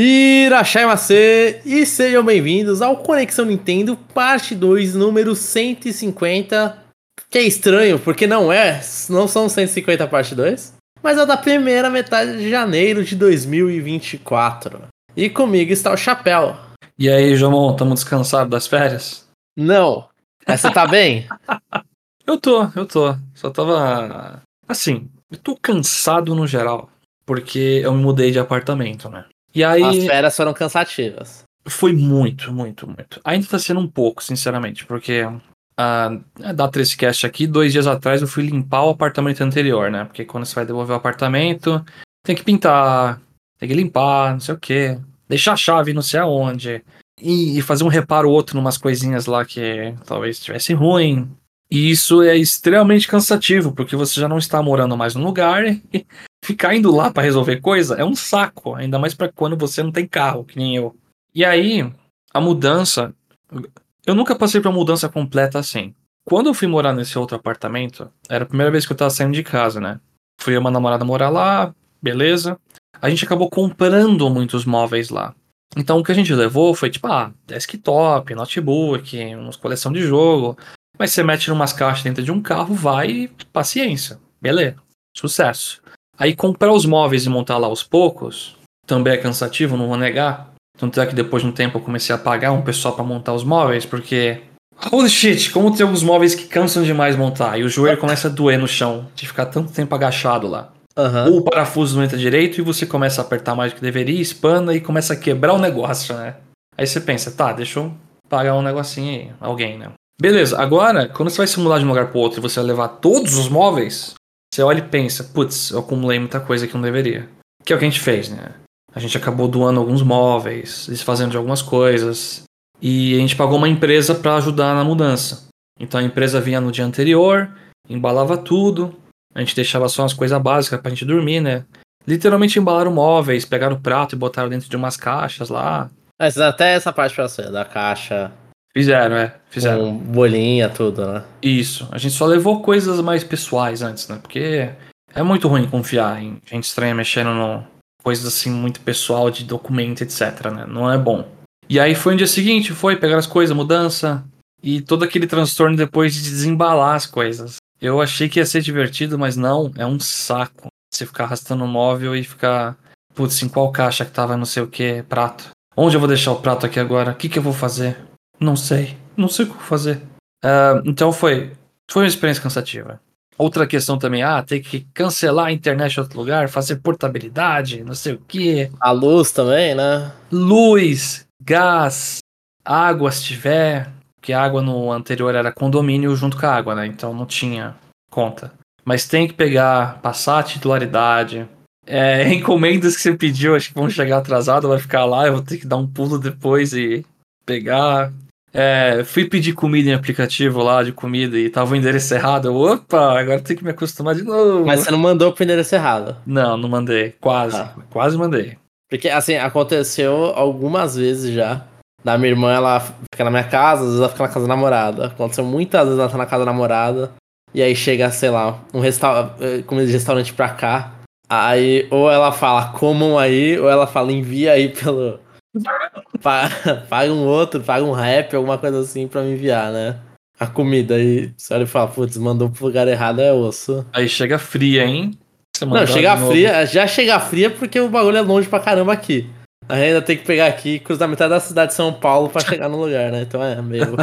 Irachai e sejam bem-vindos ao Conexão Nintendo, parte 2, número 150. Que é estranho, porque não é, não são 150 parte 2, mas é da primeira metade de janeiro de 2024. E comigo está o Chapéu. E aí, João, estamos descansados das férias? Não. Mas você tá bem? eu tô, eu tô. Só tava. Assim, eu tô cansado no geral. Porque eu me mudei de apartamento, né? E aí. As férias foram cansativas. Foi muito, muito, muito. Ainda tá sendo um pouco, sinceramente, porque. Uh, da 3cast aqui, dois dias atrás eu fui limpar o apartamento anterior, né? Porque quando você vai devolver o apartamento, tem que pintar, tem que limpar, não sei o quê. Deixar a chave não sei aonde. E, e fazer um reparo outro numas coisinhas lá que talvez estivesse ruim. E isso é extremamente cansativo, porque você já não está morando mais no lugar e ficar indo lá para resolver coisa é um saco, ainda mais para quando você não tem carro, que nem eu. E aí, a mudança, eu nunca passei por uma mudança completa assim. Quando eu fui morar nesse outro apartamento, era a primeira vez que eu tava saindo de casa, né? Fui uma namorada morar lá, beleza. A gente acabou comprando muitos móveis lá. Então o que a gente levou foi tipo, ah, desktop, notebook, uma coleção de jogo. Mas você mete umas caixas dentro de um carro, vai, paciência. Beleza. Sucesso. Aí comprar os móveis e montar lá aos poucos também é cansativo, não vou negar. Tanto é que depois de um tempo eu comecei a pagar um pessoal para montar os móveis, porque. Holy shit, como tem alguns móveis que cansam demais montar e o joelho começa a doer no chão, de ficar tanto tempo agachado lá. Uhum. Ou o parafuso não entra direito e você começa a apertar mais do que deveria, espana e começa a quebrar o negócio, né? Aí você pensa, tá, deixa eu pagar um negocinho aí, alguém, né? Beleza, agora, quando você vai se mudar de um lugar pro outro e você vai levar todos os móveis, você olha e pensa, putz, eu acumulei muita coisa que não deveria. Que é o que a gente fez, né? A gente acabou doando alguns móveis, desfazendo de algumas coisas. E a gente pagou uma empresa para ajudar na mudança. Então a empresa vinha no dia anterior, embalava tudo, a gente deixava só as coisas básicas pra gente dormir, né? Literalmente embalaram móveis, pegaram o prato e botaram dentro de umas caixas lá. Mas até essa parte pra você, da caixa Fizeram, é. Fizeram. Com bolinha, tudo, né? Isso. A gente só levou coisas mais pessoais antes, né? Porque é muito ruim confiar em gente estranha mexendo no coisas assim muito pessoal de documento, etc, né? Não é bom. E aí foi no dia seguinte, foi pegar as coisas, mudança e todo aquele transtorno depois de desembalar as coisas. Eu achei que ia ser divertido, mas não, é um saco. Você ficar arrastando o móvel e ficar, putz, em qual caixa que tava não sei o que, prato. Onde eu vou deixar o prato aqui agora? O que, que eu vou fazer? Não sei. Não sei o que fazer. Uh, então foi, foi uma experiência cansativa. Outra questão também, ah, tem que cancelar a internet em outro lugar, fazer portabilidade, não sei o quê. A luz também, né? Luz, gás, água se tiver, porque a água no anterior era condomínio junto com a água, né? Então não tinha conta. Mas tem que pegar, passar a titularidade. É, encomendas que você pediu, acho que vão chegar atrasado, vai ficar lá, eu vou ter que dar um pulo depois e pegar. É, fui pedir comida em aplicativo lá de comida e tava o endereço errado. Eu, opa, agora tem que me acostumar de novo. Mas você não mandou pro endereço errado? Não, não mandei. Quase. Ah. Quase mandei. Porque, assim, aconteceu algumas vezes já. Da minha irmã, ela fica na minha casa, às vezes ela fica na casa da namorada. Aconteceu muitas vezes ela tá na casa da namorada. E aí chega, sei lá, um restaurante, eh, comida de restaurante pra cá. Aí, ou ela fala, comam aí, ou ela fala, envia aí pelo, paga um outro, paga um rap, alguma coisa assim pra me enviar, né? A comida aí, você olha e fala, putz, mandou pro lugar errado, é osso. Aí chega fria, hein? Não, chega fria, já chega fria porque o bagulho é longe pra caramba aqui. Ainda tem que pegar aqui, cruzar metade da cidade de São Paulo pra chegar no lugar, né? Então é meio,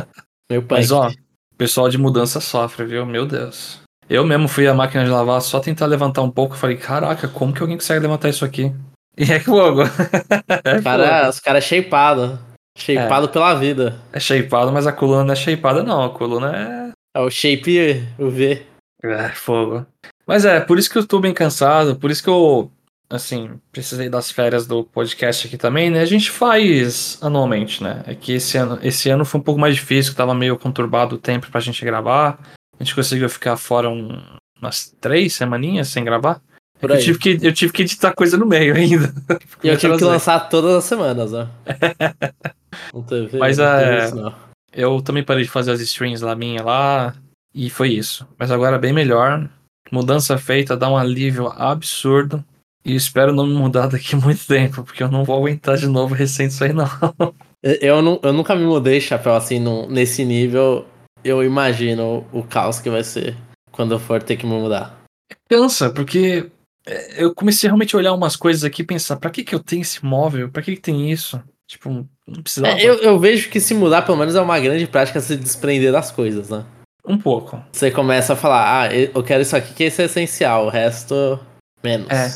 meio punk. Mas ó, o pessoal de mudança sofre, viu? Meu Deus. Eu mesmo fui à máquina de lavar só tentar levantar um pouco. Falei, caraca, como que alguém consegue levantar isso aqui? E é fogo. é cara. Os caras é shapeado. Shapeado é. pela vida. É shapeado, mas a coluna não é shapeada, não. A coluna é. É o shape o V. É, fogo. Mas é, por isso que eu tô bem cansado, por isso que eu, assim, precisei das férias do podcast aqui também, né? A gente faz anualmente, né? É que esse ano, esse ano foi um pouco mais difícil, que tava meio conturbado o tempo pra gente gravar. A gente conseguiu ficar fora um, umas três semaninhas sem gravar. Por aí. Eu tive, que, eu tive que editar coisa no meio ainda. E eu tive que lançar todas as semanas, ó. não teve, Mas não é. Isso, não. Eu também parei de fazer as streams lá minha lá. E foi isso. Mas agora bem melhor. Mudança feita, dá um alívio absurdo. E espero não me mudar daqui a muito tempo, porque eu não vou aguentar de novo recente isso aí, não. Eu, não, eu nunca me mudei, chapéu, assim, no, nesse nível. Eu imagino o caos que vai ser quando eu for ter que me mudar. Cansa, porque é, eu comecei realmente a olhar umas coisas aqui e pensar, pra que que eu tenho esse móvel? Pra que que tem isso? Tipo, não precisava. É, eu, eu vejo que se mudar, pelo menos, é uma grande prática se desprender das coisas, né? Um pouco. Você começa a falar, ah, eu quero isso aqui que isso é essencial, o resto, menos. É,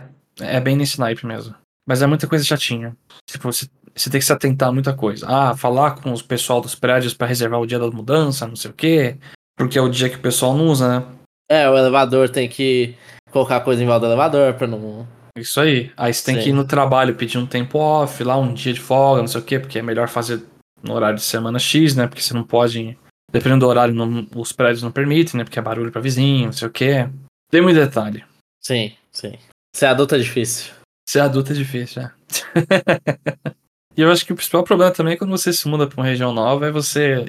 é bem nesse naipe mesmo. Mas é muita coisa chatinha. Tipo, você, você tem que se atentar a muita coisa. Ah, falar com os pessoal dos prédios pra reservar o dia da mudança, não sei o quê. Porque é o dia que o pessoal não usa, né? É, o elevador tem que colocar coisa em volta do elevador pra não. Isso aí. Aí você tem Sim. que ir no trabalho pedir um tempo off, lá um dia de folga, não sei o quê, porque é melhor fazer no horário de semana X, né? Porque você não pode. Dependendo do horário, não- os prédios não permitem, né? Porque é barulho pra vizinho, não sei o quê. Tem muito detalhe. Sim, sim. Ser adulto é difícil. Ser adulto é difícil, é. e eu acho que o principal problema também é quando você se muda pra uma região nova é você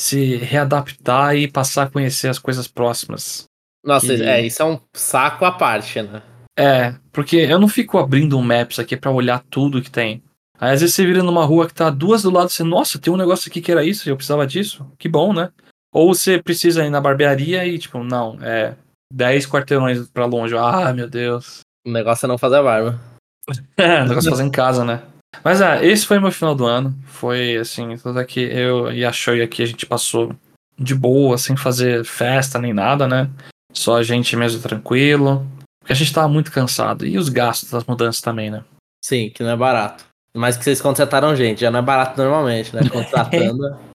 se readaptar e passar a conhecer as coisas próximas. Nossa, Que- é, isso é um saco à parte, né? É, porque eu não fico abrindo um Maps aqui pra olhar tudo que tem. Aí às vezes você vira numa rua que tá duas do lado e você, nossa, tem um negócio aqui que era isso, eu precisava disso. Que bom, né? Ou você precisa ir na barbearia e, tipo, não, é 10 quarteirões pra longe. Ah, meu Deus. O negócio é não fazer a barba. É, negócio de fazer em casa, né? Mas é, esse foi meu final do ano. Foi assim, tudo aqui, eu e a Shoei aqui a gente passou de boa, sem fazer festa nem nada, né? Só a gente mesmo tranquilo. Porque a gente tava muito cansado. E os gastos das mudanças também, né? Sim, que não é barato. Mas que vocês contrataram gente, já não é barato normalmente, né? Contratando.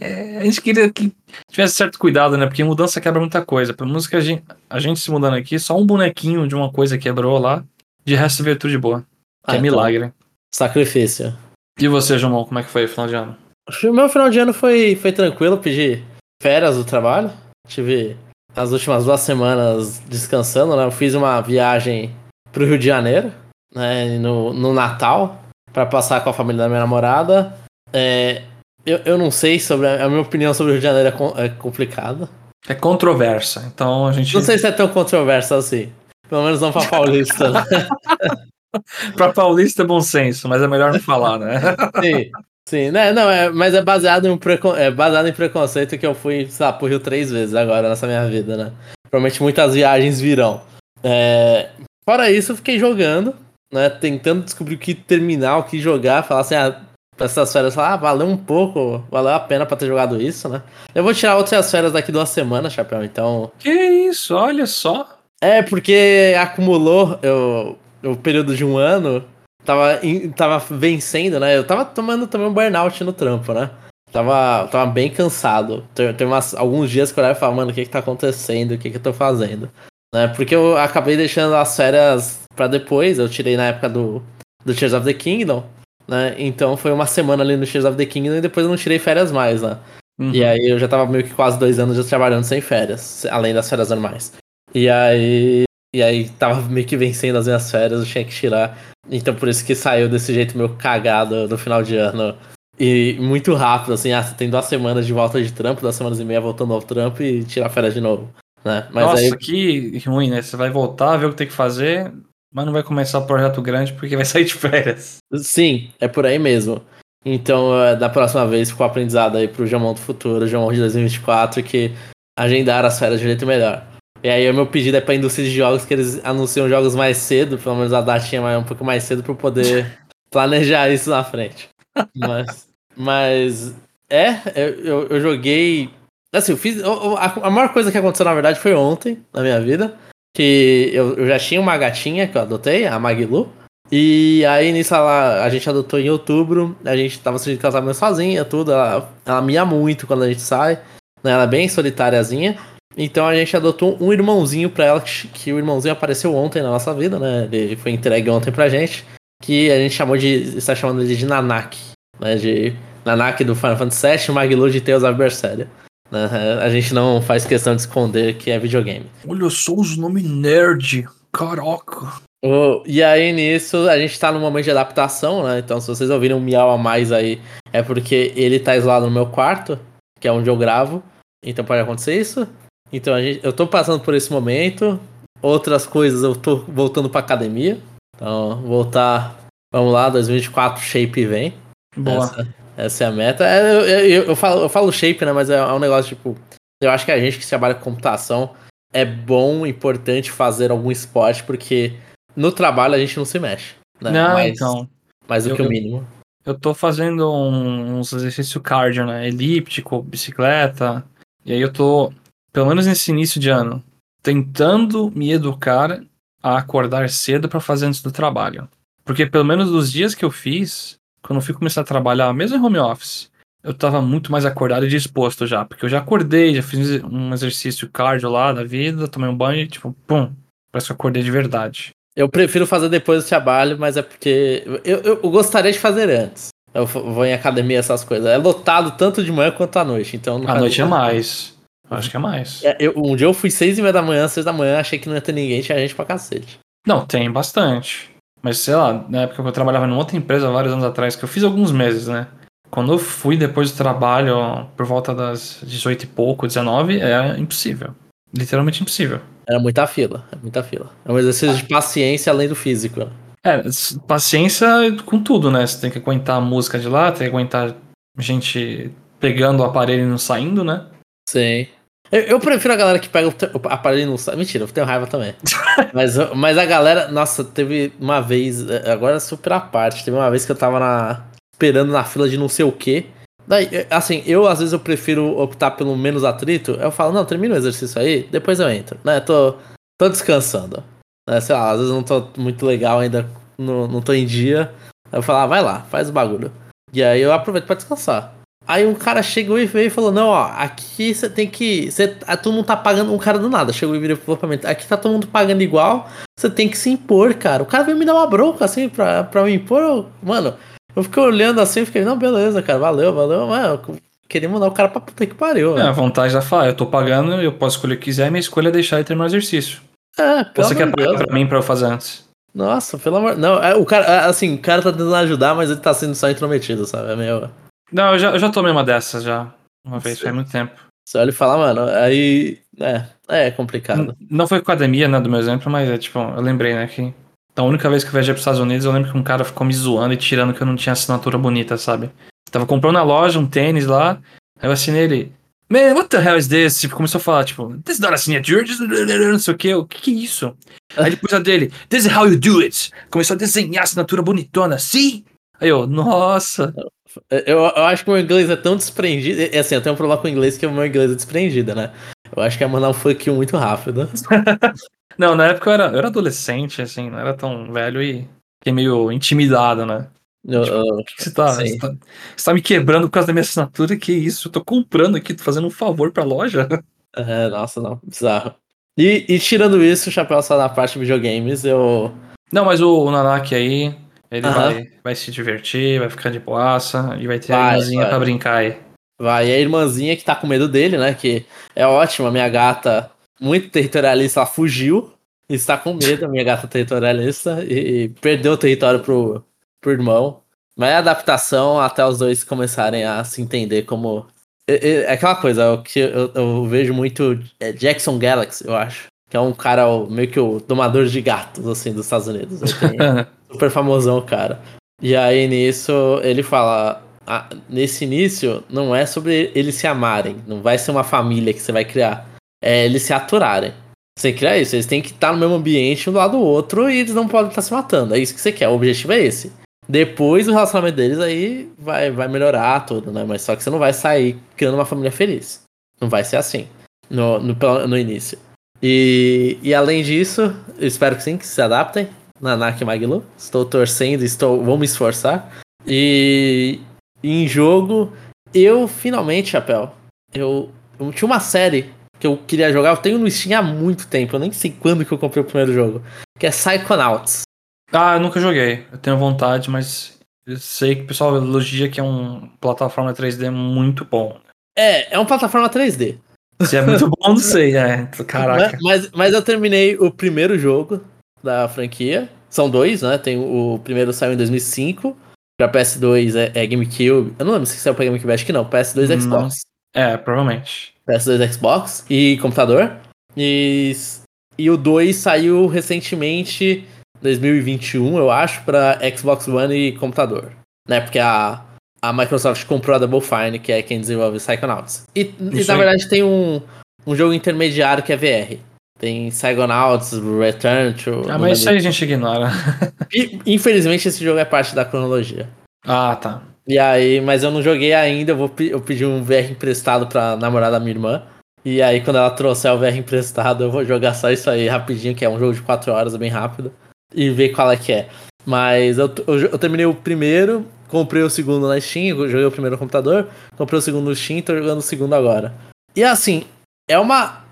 É, a gente queria que tivesse certo cuidado, né? Porque mudança quebra muita coisa. Pelo menos que a gente, a gente se mudando aqui, só um bonequinho de uma coisa quebrou lá. De resto veio tudo de boa. Que Ah, é então, milagre. Sacrifício. E você, João, como é que foi o final de ano? O meu final de ano foi, foi tranquilo, pedi férias do trabalho. Tive as últimas duas semanas descansando, né? Eu fiz uma viagem pro Rio de Janeiro, né? No, no Natal, pra passar com a família da minha namorada. É, eu, eu não sei sobre. A minha opinião sobre o Rio de Janeiro é, com- é complicada. É controversa. Então a gente. Não sei se é tão controverso assim. Pelo menos não pra paulista, né? Pra paulista é bom senso, mas é melhor não falar, né? Sim, sim, né? Não, é, mas é baseado, em um precon- é baseado em preconceito que eu fui, sei lá, pro Rio três vezes agora nessa minha vida, né? Provavelmente muitas viagens virão. É, Fora isso, eu fiquei jogando, né? Tentando descobrir o que terminar, o que jogar, falar assim, ah, essas férias, falar, ah, valeu um pouco, valeu a pena pra ter jogado isso, né? Eu vou tirar outras férias daqui duas semanas, Chapéu, então. que isso, olha só. É, porque acumulou eu, o período de um ano, tava, tava vencendo, né? Eu tava tomando também um burnout no trampo, né? Tava, tava bem cansado. Tem, umas, alguns dias que eu olhava e falava, mano, o que que tá acontecendo? O que que eu tô fazendo? Né? Porque eu acabei deixando as férias pra depois, eu tirei na época do, do Tears of the Kingdom, né? Então foi uma semana ali no Tears of the Kingdom e depois eu não tirei férias mais, né? Uhum. E aí eu já tava meio que quase dois anos já trabalhando sem férias, além das férias normais. E aí. E aí tava meio que vencendo as minhas férias, eu tinha que tirar. Então por isso que saiu desse jeito meio cagado no final de ano. E muito rápido, assim, ah, você tem duas semanas de volta de trampo, duas semanas e meia voltando ao trampo e tirar férias de novo. Né? Mas Nossa, aí. que ruim, né? Você vai voltar, ver o que tem que fazer, mas não vai começar o projeto grande porque vai sair de férias. Sim, é por aí mesmo. Então, é, da próxima vez, ficou aprendizado aí pro Jamon do futuro, Jamon de 2024, que agendar as férias de um jeito melhor. E aí, o meu pedido é pra indústria de jogos que eles anunciam jogos mais cedo, pelo menos a datinha mais um pouco mais cedo, pra eu poder planejar isso na frente. Mas, mas é, eu, eu, joguei. Assim, eu fiz. eu- eu- a, a maior coisa que aconteceu, na verdade, foi ontem, na minha vida. Que eu, eu já tinha uma gatinha que eu adotei, a Maglu. E aí nisso ela, a gente adotou em outubro, a gente tava sentindo casamento sozinha, tudo. Ela, ela mia muito quando a gente sai, né? Ela é bem solitáriazinha. Então a gente adotou um irmãozinho pra ela, que, o irmãozinho apareceu ontem na nossa vida, né? Ele foi entregue ontem pra gente. Que a gente chamou de. está chamando ele de Nanak. Né? De Nanak do Final Fantasy VII, Maglu de Tales of Berseria. Né? A gente não faz questão de esconder que é videogame. Olha só os nomes nerd. Caraca. O- e aí nisso a gente tá num momento de adaptação, né? Então se vocês ouvirem um miau a mais aí, é porque ele tá isolado no meu quarto, que é onde eu gravo. Então pode acontecer isso. Então a gente, eu tô passando por esse momento. Outras coisas eu tô voltando pra academia. Então, voltar. Vamos lá, 2024 Shape vem. Boa. Essa, essa é a meta. É, eu, eu, eu falo, eu falo Shape, né? Mas é, é um negócio tipo. Eu acho que a gente que trabalha com computação é bom, importante fazer algum esporte, porque no trabalho a gente não se mexe. Né? Não, mais, então. mais do eu- que o mínimo. Eu tô fazendo um- uns exercícios cardio, né? Elíptico, bicicleta. E aí eu tô, pelo menos nesse início de ano, tentando me educar a acordar cedo pra fazer antes do trabalho. Porque pelo menos dos dias que eu fiz, quando eu fui começar a trabalhar, mesmo em home office, eu tava muito mais acordado e disposto já. Porque eu já acordei, já fiz um exercício cardio lá da vida, tomei um banho e tipo, pum, parece que eu acordei de verdade. Eu prefiro fazer depois do trabalho, mas é porque eu, eu, eu gostaria de fazer antes. Eu vou em academia, essas coisas. É lotado tanto de manhã quanto à noite. Então À noite é mais. Acho que é mais. É, eu- um dia eu fui seis e meia da manhã, seis da manhã, achei que não ia ter ninguém, tinha gente pra cacete. Não, tem bastante. Mas sei lá, na época que eu trabalhava numa outra empresa, vários anos atrás, que eu fiz alguns meses, né? Quando eu fui depois do trabalho, por volta das 18 e pouco, 19, é impossível. Literalmente impossível. Era muita fila, é muita fila. É um exercício de paciência além do físico. né? É, paciência com tudo, né? Você tem que aguentar a música de lá, tem que aguentar gente pegando o aparelho e não saindo, né? Sim. Eu, eu prefiro a galera que pega o, aparelho e não sai. Mentira, eu tenho raiva também. mas, mas a galera, nossa, teve uma vez, é, agora é super à parte, teve uma vez que eu tava na, esperando na fila de não sei o quê. Daí, é, assim, eu às vezes eu prefiro optar pelo menos atrito. Eu falo, não, termina o exercício aí, depois eu entro, né? Tô, tô descansando. Né? Sei lá, às vezes eu não tô muito legal ainda, não, não tô em dia. Eu falo, ah, vai lá, faz o bagulho. E aí eu aproveito pra descansar. Aí um cara chegou e veio e falou: Não, ó, aqui você tem que. Cê, todo mundo tá pagando. Um cara do nada chegou e virou pra mim: Aqui tá todo mundo pagando igual, você tem que se impor, cara. O cara veio me dar uma bronca assim pra, pra me impor. eu- mano, eu fiquei olhando assim e fiquei: Não, beleza, cara, valeu, valeu. Mano, queria mandar o cara pra puta que pariu, É, a vontade da falar, eu tô pagando, eu posso escolher o que quiser, minha escolha é deixar e terminar o exercício. É, pelo Você quer pagar Deus. pra mim pra eu fazer antes? Nossa, pelo amor. Não, é, o cara, é, assim, o cara tá tentando ajudar, mas ele tá sendo só intrometido, sabe? É meio. Não, eu já, eu já tomei uma dessas já. Uma vez, faz muito tempo. Você olha e fala, mano, aí. É, é complicado. N- Não foi com a academia, né, do meu exemplo, mas é tipo, eu lembrei, né, que a única vez que eu viajei pros Estados Unidos, eu lembro que um cara ficou me zoando e tirando que eu não tinha assinatura bonita, sabe? Tava comprando na loja um tênis lá, aí eu assinei ele. Man, what the hell is this? Tipo, começou a falar, tipo, this is not a signature, não sei o que, o que que é isso? Aí depois a dele, this is how you do it. Começou a desenhar a assinatura bonitona, sim? Aí eu, nossa. Eu, eu acho que o meu inglês é tão desprendido. É assim, eu tenho um problema com o inglês que o meu inglês é desprendido, né? Eu acho que é mandar um fuck you muito rápido. Não, na época eu era, eu era adolescente, assim, não era tão velho e fiquei meio intimidado, né? Eu- eu- O que, você tá, você tá? Você tá me quebrando por causa da minha assinatura? Que isso? Eu tô comprando aqui, tô fazendo um favor pra loja. é, nossa, não, bizarro. E, e tirando isso, o chapéu só na parte de videogames, eu. Não, mas o, o Nanak aí, ele Aham. vai, vai se divertir, vai ficar de boaça e vai ter a Vai, irmãzinha vai. pra brincar aí. Vai, e a irmãzinha que tá com medo dele, né? Que é ótima, minha gata, muito territorialista, ela fugiu. Está com medo, a minha gata territorialista, e, e perdeu o território pro, pro irmão. Mas é adaptação até os dois começarem a se entender como. É, é- aquela coisa, o que eu, eu vejo muito é Jackson Galaxy, eu acho. Que é um cara meio que o domador de gatos, assim, dos Estados Unidos. Ele tem- super famosão, cara. E aí nisso ele fala: ah, nesse início não é sobre eles se amarem, não vai ser uma família que você vai criar, é eles se aturarem. Você cria isso, eles têm que estar no mesmo ambiente um do lado do outro e eles não podem estar se matando. É isso que você quer, o objetivo é esse. Depois o relacionamento deles aí vai, vai melhorar tudo, né? Mas só que você não vai sair criando uma família feliz. Não vai ser assim no, no, no início. E, e além disso, espero que sim, que se adaptem. Nanak Maglu. Estou torcendo, estou, vou me esforçar. E em jogo, eu finalmente, Chapéu, eu, eu tinha uma série que eu queria jogar, eu tenho no Steam há muito tempo, eu nem sei quando que eu comprei o primeiro jogo, que é Psychonauts. Ah, eu nunca joguei. Eu tenho vontade, mas eu sei que o pessoal elogia que é um plataforma 3D muito bom. É, é uma plataforma 3D. Se é muito bom, não sei, é. Caraca. Mas, mas eu terminei o primeiro jogo da franquia. São dois, né? Tem o, o primeiro saiu em 2005. Pra PS2 é, é GameCube. Eu não lembro se saiu pra GameCube, acho que não. PS2 é. Xbox. É, provavelmente. PS2 Xbox e computador. E, e o 2 saiu recentemente 2021, eu acho, para Xbox One e computador. Né? Porque a, a Microsoft comprou a Double Fine, que é quem desenvolve Psychonauts. E, e na verdade tem um, um jogo intermediário que é VR. Tem Psychonauts, Return to. Ah, mas isso aí a gente ignora. e, infelizmente esse jogo é parte da cronologia. Ah, tá. E aí, mas eu não joguei ainda, eu, vou, eu pedi um VR emprestado pra namorada da minha irmã. E aí, quando ela trouxer o VR emprestado, eu vou jogar só isso aí rapidinho, que é um jogo de 4 horas, bem rápido. E ver qual é que é. Mas eu, eu, eu, terminei o primeiro, comprei o segundo na Steam, joguei o primeiro no computador, comprei o segundo no Steam, tô jogando o segundo agora. E assim, é uma.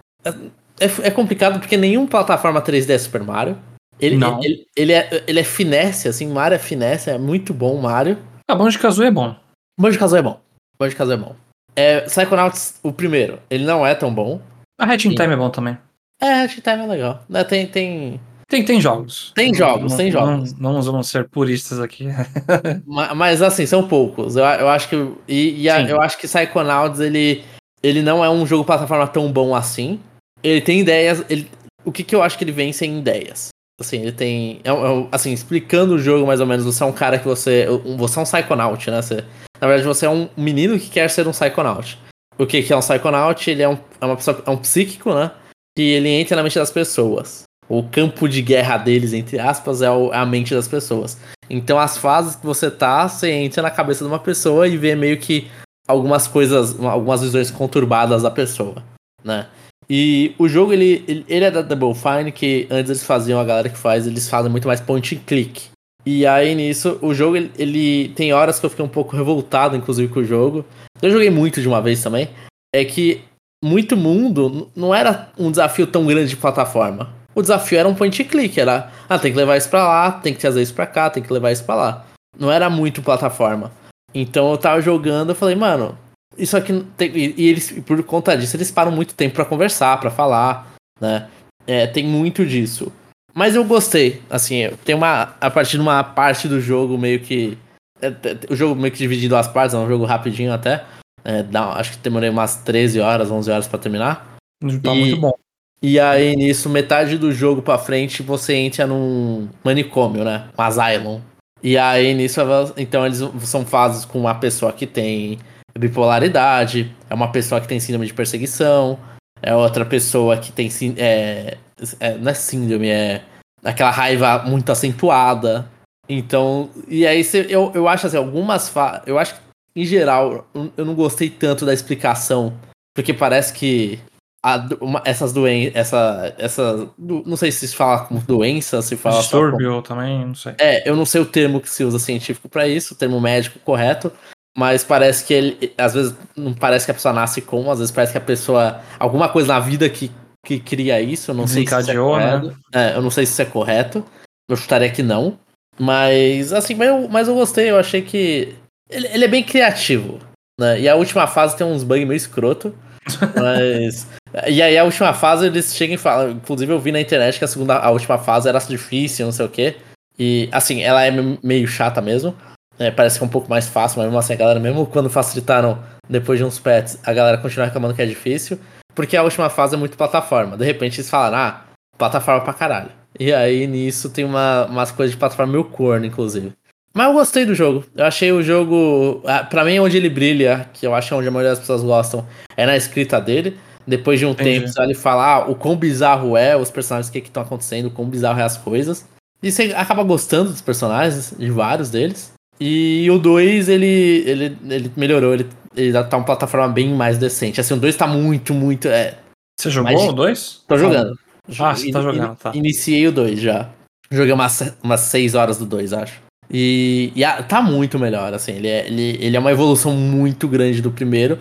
É, é, complicado porque nenhuma plataforma 3D é Super Mario. Ele, Não. Ele, ele, é, ele é finesse, assim, Mario é finesse, é muito bom Mario. Ah, Banjo Kazooie é bom. Banjo Kazooie é bom. Banjo Kazooie é bom. É, Psychonauts, o primeiro, ele não é tão bom. A in Time é bom também. É, Red Time é legal. Né, tem, tem, Tem, tem jogos. tem jogos, Não- tem jogos. Não, não vamos ser puristas aqui. Ma- Mas assim, são poucos. Eu, eu acho que. E, e a- eu acho que Psychonauts, ele, ele não é um jogo plataforma tão bom assim. Ele tem ideias. Ele, o que, que eu acho que ele vence em ideias? Assim, ele tem. é é assim, explicando o jogo mais ou menos, você é um cara que você. Você é um Psychonaut, né? Você, na verdade, você é um menino que quer ser um Psychonaut. O que, que é um Psychonaut? Ele é, um, é uma pessoa, é um psíquico, né? Que ele entra na mente das pessoas. O campo de guerra deles, entre aspas, é é a mente das pessoas. Então, as fases que você tá, você entra na cabeça de uma pessoa e vê meio que algumas coisas, algumas visões conturbadas da pessoa, né? E o jogo, ele, ele, é da Double Fine, que antes eles faziam, a galera que faz, eles fazem muito mais point and click. E aí, nisso, o jogo, ele, ele tem horas que eu fiquei um pouco revoltado, inclusive, com o jogo. Eu joguei muito de uma vez também. É que muito mundo não era um desafio tão grande de plataforma. O desafio era um point and click, era, ah, tem que levar isso pra lá, tem que trazer isso pra cá, tem que levar isso pra lá. Não era muito plataforma. Então eu tava jogando, eu falei, mano, isso aqui tem. E, e eles, por conta disso, eles param muito tempo pra conversar, pra falar, né? É, tem muito disso. Mas eu gostei, assim, tem uma. A partir de uma parte do jogo meio que. é, é, o jogo meio que dividido em duas partes, é um jogo rapidinho até. É, dá- acho que demorei umas 13 horas, 11 horas pra terminar. Tá E- muito bom. E aí, nisso, metade do jogo pra frente, você entra num manicômio, né? Um asylum. E aí, nisso, então eles são fases com uma pessoa que tem bipolaridade, é uma pessoa que tem síndrome de perseguição, é outra pessoa que tem é, é, não é síndrome, é aquela raiva muito acentuada. Então, e aí você, eu, eu acho assim, algumas fa eu acho que em geral eu- não gostei tanto da explicação, porque parece que a uma- essas doenças, essa, essa, não sei se se fala como doença, se fala só como- Distúrbio também, não sei. é, eu não sei o termo que se usa científico pra isso, o termo médico correto, mas parece que ele, às vezes não parece que a pessoa nasce com, às vezes parece que a pessoa, alguma coisa na vida que, que cria isso, eu não sei se isso é né? correto. É, eu não sei se isso é correto, eu chutaria que não, mas assim, mas eu, mas eu gostei, eu achei que ele, ele é bem criativo, né, e a última fase tem uns bugs meio escroto, mas... E aí a última fase eles chegam e falam. Inclusive eu vi na internet que a segunda, a última fase era difícil, não sei o quê. E assim, ela é me- meio chata mesmo. É, parece que é um pouco mais fácil, mas mesmo assim a galera, mesmo quando facilitaram depois de uns pets, a galera continua reclamando que é difícil. Porque a última fase é muito plataforma. De repente eles falaram, ah, plataforma pra caralho. E aí nisso tem uma, umas coisas de plataforma meio corno, inclusive. Mas eu gostei do jogo. Eu achei o jogo. ah, Pra mim, onde ele brilha, que eu acho é onde a maioria das pessoas gostam, é na escrita dele. Depois de um Entendi. tempo, você olha e fala ah, o quão bizarro é, os personagens, o que estão acontecendo, o quão bizarro é as coisas. E você acaba gostando dos personagens, de vários deles. E o 2, ele, ele, ele melhorou, ele, ele tá uma plataforma bem mais decente. Assim, o 2 tá muito, muito. É, Você jogou Mas- o 2? tô jogando. Ah, você tá jogando, tá. Iniciei o 2 já. Joguei umas, umas 6 horas do 2, acho. E, e ah, tá muito melhor, assim. Ele é, ele, ele é uma evolução muito grande do primeiro.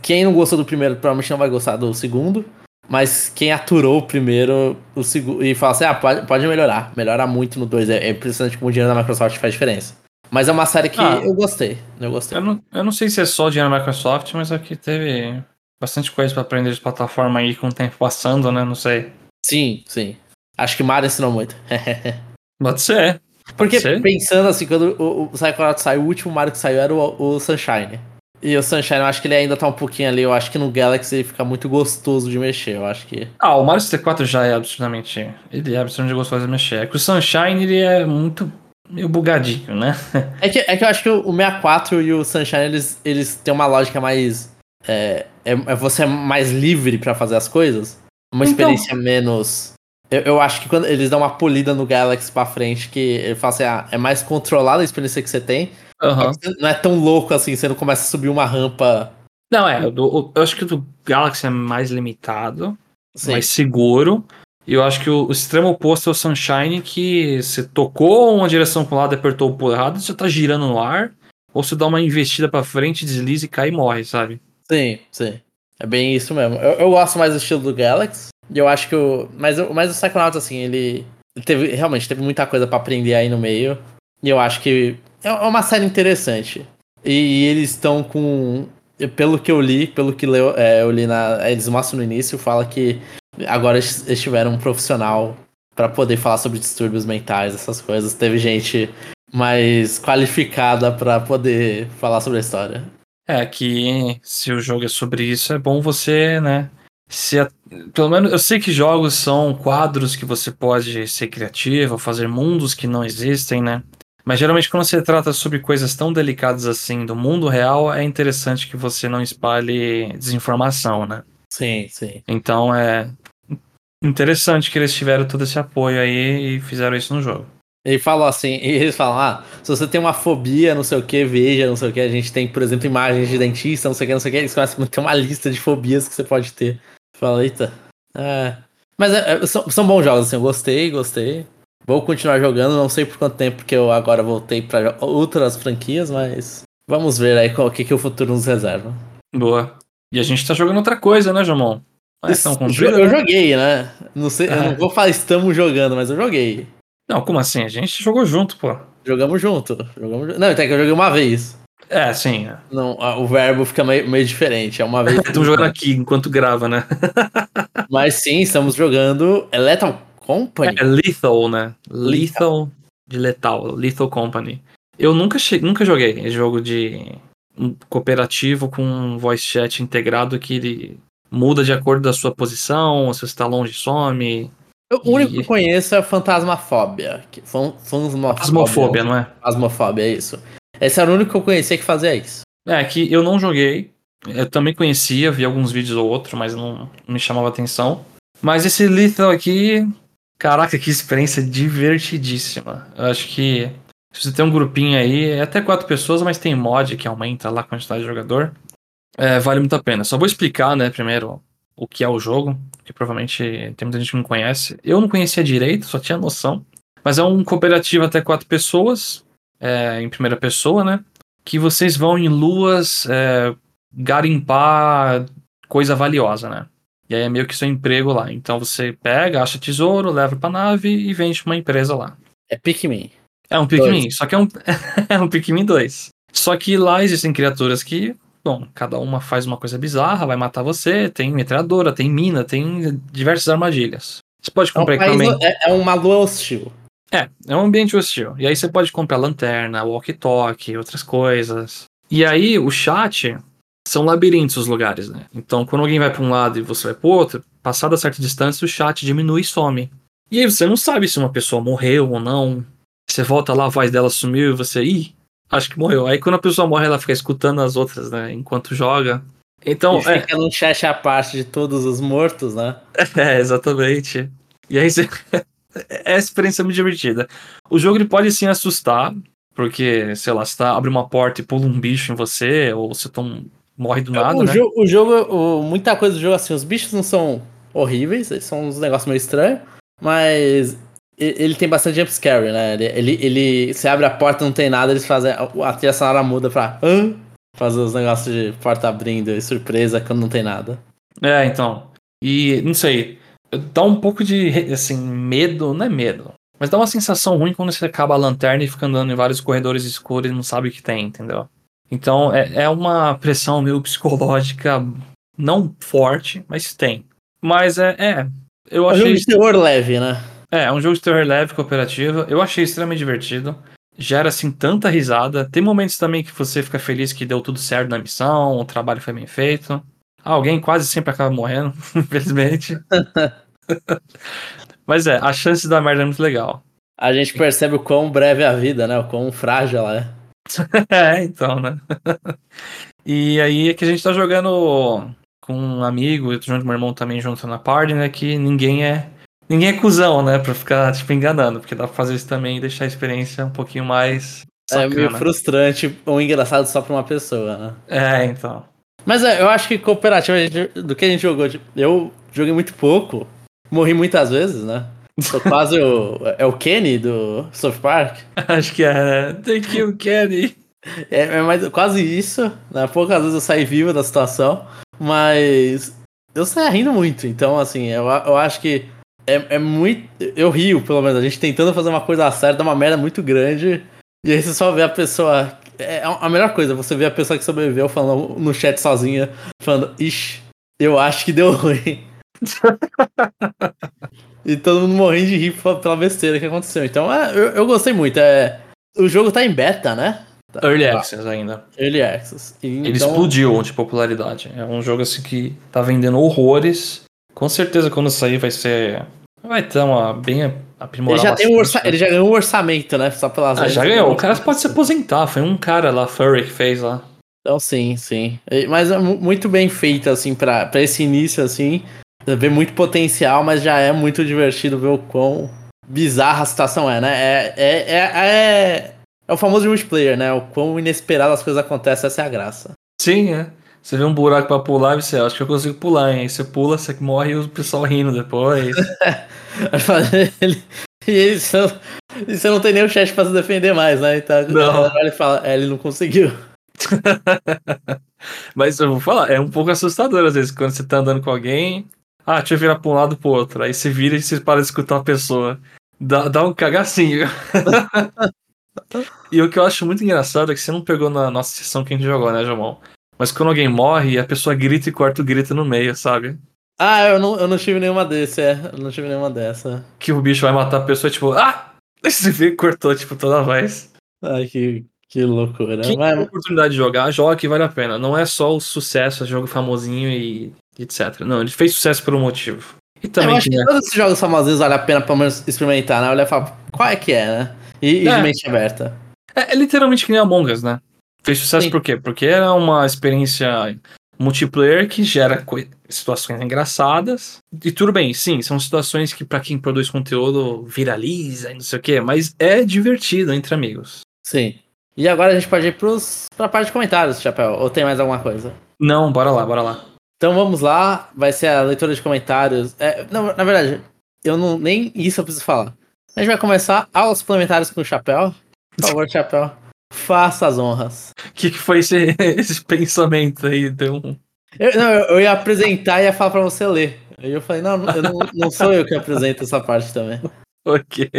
Quem não gostou do primeiro provavelmente não vai gostar do segundo. Mas quem aturou o primeiro o segundo, e fala assim: ah, pode, pode melhorar. Melhora muito no 2. É, é impressionante como o dinheiro da Microsoft faz diferença. Mas é uma série que Ah. eu gostei. Eu gostei. Eu não, eu não sei se é só dinheiro da Microsoft, mas aqui teve bastante coisa pra aprender de plataforma aí com o tempo passando, né? Não sei. Sim, sim. Acho que Mario ensinou muito. Pode ser. Pode Porque ser. pensando assim, quando o, o Psychonauts saiu, o último Mario que saiu era o, o Sunshine. E o Sunshine, eu acho que ele ainda tá um pouquinho ali. Eu acho que no Galaxy ele fica muito gostoso de mexer. Eu acho que. Ah, o Mario 64 já é absurdamente. Ele é absurdamente gostoso de mexer. É que o Sunshine ele é muito meio bugadinho, né? É que, é que eu acho que o 64 e o Sunshine eles, eles têm uma lógica mais. É, é, é você é mais livre para fazer as coisas. Uma Então- experiência menos. Eu, eu acho que quando eles dão uma polida no Galaxy pra frente, que ele fala assim, ah, é mais controlada a experiência que você tem. Aham. Não é tão louco assim, você não começa a subir uma rampa. Não, é. o- eu acho que o do Galaxy é mais limitado, Assim. mais seguro. E eu acho que o, o extremo oposto é o Sunshine, que você tocou uma direção para um lado apertou o pulo errado, você tá girando no ar. Ou você dá uma investida pra frente, desliza e cai e morre, sabe? Sim, sim. É bem isso mesmo. Eu, eu gosto mais do estilo do Galaxy. Eu acho que o. Mas, mas o Psychonauts, assim, ele. teve, realmente teve muita coisa pra aprender aí no meio. E eu acho que é uma série interessante. E, e eles estão com. Pelo que eu li, pelo que leu, é, eu li na. Eles mostram no início, fala que agora eles tiveram um profissional pra poder falar sobre distúrbios mentais, essas coisas. Teve gente mais qualificada pra poder falar sobre a história. É que se o jogo é sobre isso, é bom você, né? Se a- pelo menos eu sei que jogos são quadros que você pode ser criativo, fazer mundos que não existem, né? Mas geralmente quando você trata sobre coisas tão delicadas assim do mundo real, é interessante que você não espalhe desinformação, né? Sim, sim. Então é interessante que eles tiveram todo esse apoio aí e fizeram isso no jogo. Ele falou assim, e eles falam, ah, se você tem uma fobia, não sei o que, veja, não sei o que, a gente tem, por exemplo, imagens de dentista, não sei o que, não sei o que, eles começam a ter uma lista de fobias que você pode ter. Fala, eita. É. Mas é, é, são, são bons jogos, assim, eu gostei, gostei. Vou continuar jogando, não sei por quanto tempo, porque eu agora voltei pra outras franquias, mas vamos ver aí o que, que o futuro nos reserva. Boa. E a gente tá jogando outra coisa, né, Jamon? Ah, então, eu, eu né? joguei, né? Não sei, eu É. não vou falar estamos jogando, mas eu joguei. Não, como assim? A gente jogou junto, pô. Jogamos junto. Jogamos Não, até que eu joguei uma vez. É, sim. Não, o verbo fica meio, meio diferente. É uma vez. Estamos jogando aqui enquanto grava, né? Mas sim, estamos jogando Lethal Company. É Lethal, né? Lethal de letal, Lethal Company. Eu nunca, nunca joguei esse jogo de um cooperativo com um voice chat integrado que ele muda de acordo da sua posição, se você tá longe, some. O único que E- eu conheço é Fantasmafobia. Que, fan, fansmofobia. Asmofobia, não é? Fasmofobia, é isso. Esse era o único que eu conhecia que fazia isso. É, que eu não joguei. Eu também conhecia, vi alguns vídeos ou outro, mas não me chamava atenção. Mas esse Lethal aqui, caraca, que experiência divertidíssima. Eu acho que se você tem um grupinho aí, é até quatro pessoas, mas tem mod que aumenta lá a quantidade de jogador. É, vale muito a pena. Só vou explicar, né, primeiro o que é o jogo, que provavelmente tem muita gente que não conhece. Eu não conhecia direito, só tinha noção. Mas é um cooperativo até quatro pessoas, é, em primeira pessoa, né? Que vocês vão em luas é, garimpar coisa valiosa, né? E aí é meio que seu emprego lá. Então você pega, acha tesouro, leva pra nave e vende pra uma empresa lá. É Pikmin. É um Pikmin, só que é um, é um Pikmin 2. Só que lá existem criaturas que, bom, cada uma faz uma coisa bizarra, vai matar você, tem metralhadora, tem mina, tem diversas armadilhas. Você pode É, um comprar equipamento. é, é uma lua hostil. É, é um ambiente hostil. E aí você pode comprar lanterna, walkie-talkie, outras coisas. E aí o chat são labirintos os lugares, né? Então quando alguém vai pra um lado e você vai pro outro, passada certa distância o chat diminui e some. E aí você não sabe se uma pessoa morreu ou não. Você volta lá, a voz dela sumiu e você, ih, acho que morreu. Aí quando a pessoa morre, ela fica escutando as outras, né? Enquanto joga. Então, e é, fica num chat à parte de todos os mortos, né? é, exatamente. E aí você... é a experiência muito divertida. O jogo ele pode sim assustar, porque, sei lá, você tá, abre uma porta e pula um bicho em você, ou você toma, morre do nada, o, né? jo- o jogo, o- muita coisa do jogo, assim, os bichos não são horríveis, eles são uns negócios meio estranhos, mas ele tem bastante jumpscare, né? Ele, ele, ele- Você abre a porta, não tem nada, eles fazem. A, a trilha sonora muda pra. Hã? Fazer os negócios de porta abrindo e surpresa quando não tem nada. É, então. E, não sei, dá um pouco de, assim, medo, não é medo, mas dá uma sensação ruim quando você acaba a lanterna e fica andando em vários corredores escuros e não sabe o que tem, entendeu? Então, é, é uma pressão meio psicológica, não forte, mas tem. Mas é, é eu É um achei jogo de terror leve, né? É, é um jogo de terror leve, cooperativo. Eu achei extremamente divertido. gera assim tanta risada. Tem momentos também que você fica feliz que deu tudo certo na missão, o trabalho foi bem feito. Alguém quase sempre acaba morrendo, infelizmente. Mas é, a chance da merda é muito legal. A gente percebe o quão breve é a vida, né? O quão frágil ela é. é, então, né? e aí é que a gente tá jogando com um amigo, e junto meu irmão também junto na party, né? Que ninguém é. Ninguém é cuzão, né? Pra ficar, tipo, enganando. Porque dá pra fazer isso também e deixar a experiência um pouquinho mais. Sacana. É meio frustrante ou engraçado só pra uma pessoa, né? É, então. Mas é, eu acho que cooperativo, do que a gente jogou, tipo, eu joguei muito pouco, morri muitas vezes, né? Sou quase o. É o Kenny do South Park? Acho que é. Thank you, Kenny. É, é mais, quase isso. Né? Poucas vezes eu saí vivo da situação. Mas. Eu saí rindo muito. Então, assim, eu, eu acho que. É, é muito. Eu rio, pelo menos. A gente tentando fazer uma coisa certa, dá uma merda muito grande. E aí você só vê a pessoa. É a melhor coisa, você vê a pessoa que sobreviveu falando no chat sozinha, falando, ixi, eu acho que deu ruim. e todo mundo morrendo de rir pela besteira que aconteceu. Então, é, eu, eu, gostei muito. É, o jogo tá em beta, né? Tá, Early Access ainda. Early Access. E, Ele então... explodiu de popularidade. É um jogo assim que tá vendendo horrores. Com certeza quando sair vai ser. Vai ter uma bem aprimorada. Ele já, tem um orça... Ele já ganhou um orçamento, né? Só pelas ah, já ganhou. O cara pode se aposentar. Foi um cara lá, Furry, que fez lá. Então, sim, sim. Mas é muito bem feito, assim, pra, pra esse início, assim. Vê muito potencial, mas já é muito divertido ver o quão bizarra a situação é, né? É, é, é, é, é o famoso multiplayer, né? O quão inesperado as coisas acontecem, essa é a graça. Sim, é. Você vê um buraco pra pular e você acha que eu consigo pular, hein? Aí você pula, você morre e o pessoal rindo depois. ele, e ele só, e você não tem nem o chat pra se defender mais, né? Então não. ele fala, é, ele não conseguiu. Mas eu vou falar, é um pouco assustador às vezes quando você tá andando com alguém, ah, deixa eu virar pra um lado pro outro. Aí você vira e você para de escutar a pessoa. Dá, dá um cagacinho. e o que eu acho muito engraçado é que você não pegou na nossa sessão que a gente jogou, né, Jamon? Mas quando alguém morre, a pessoa grita e corta o grito no meio, sabe? Ah, eu não, eu não tive nenhuma desse, é. Eu não tive nenhuma dessa. Que o bicho vai matar a pessoa, tipo, ah! Vê que cortou, tipo, toda a voz. Ai, que, que loucura. Quem Mas... tem oportunidade de jogar, joga que vale a pena. Não é só o sucesso, é jogo famosinho e etc. Não, ele fez sucesso por um motivo. E também eu acho que todos esses jogos famosos vale a pena pelo menos experimentar, né? Olhar e falar, qual é que é, né? E, é. de mente aberta. É, é, literalmente que nem Among Us, né? Fez sucesso Sim. por quê? Porque era uma experiência multiplayer que gera situações engraçadas. E tudo bem, sim, são situações que para quem produz conteúdo viraliza e não sei o quê, mas é divertido entre amigos. Sim. E agora a gente pode ir pros, pra parte de comentários, Chapéu. Ou tem mais alguma coisa? Não, bora lá, bora lá. Então vamos lá, vai ser a leitura de comentários. É, não, na verdade, eu não nem isso eu preciso falar. A gente vai começar aos comentários com o Chapéu. Por favor, Chapéu, faça as honras. O que, que, foi esse, esse pensamento aí? Deu um... eu, não, eu, ia apresentar e ia falar pra você ler. Aí eu falei, não, eu não, não sou eu que apresento essa parte também. ok.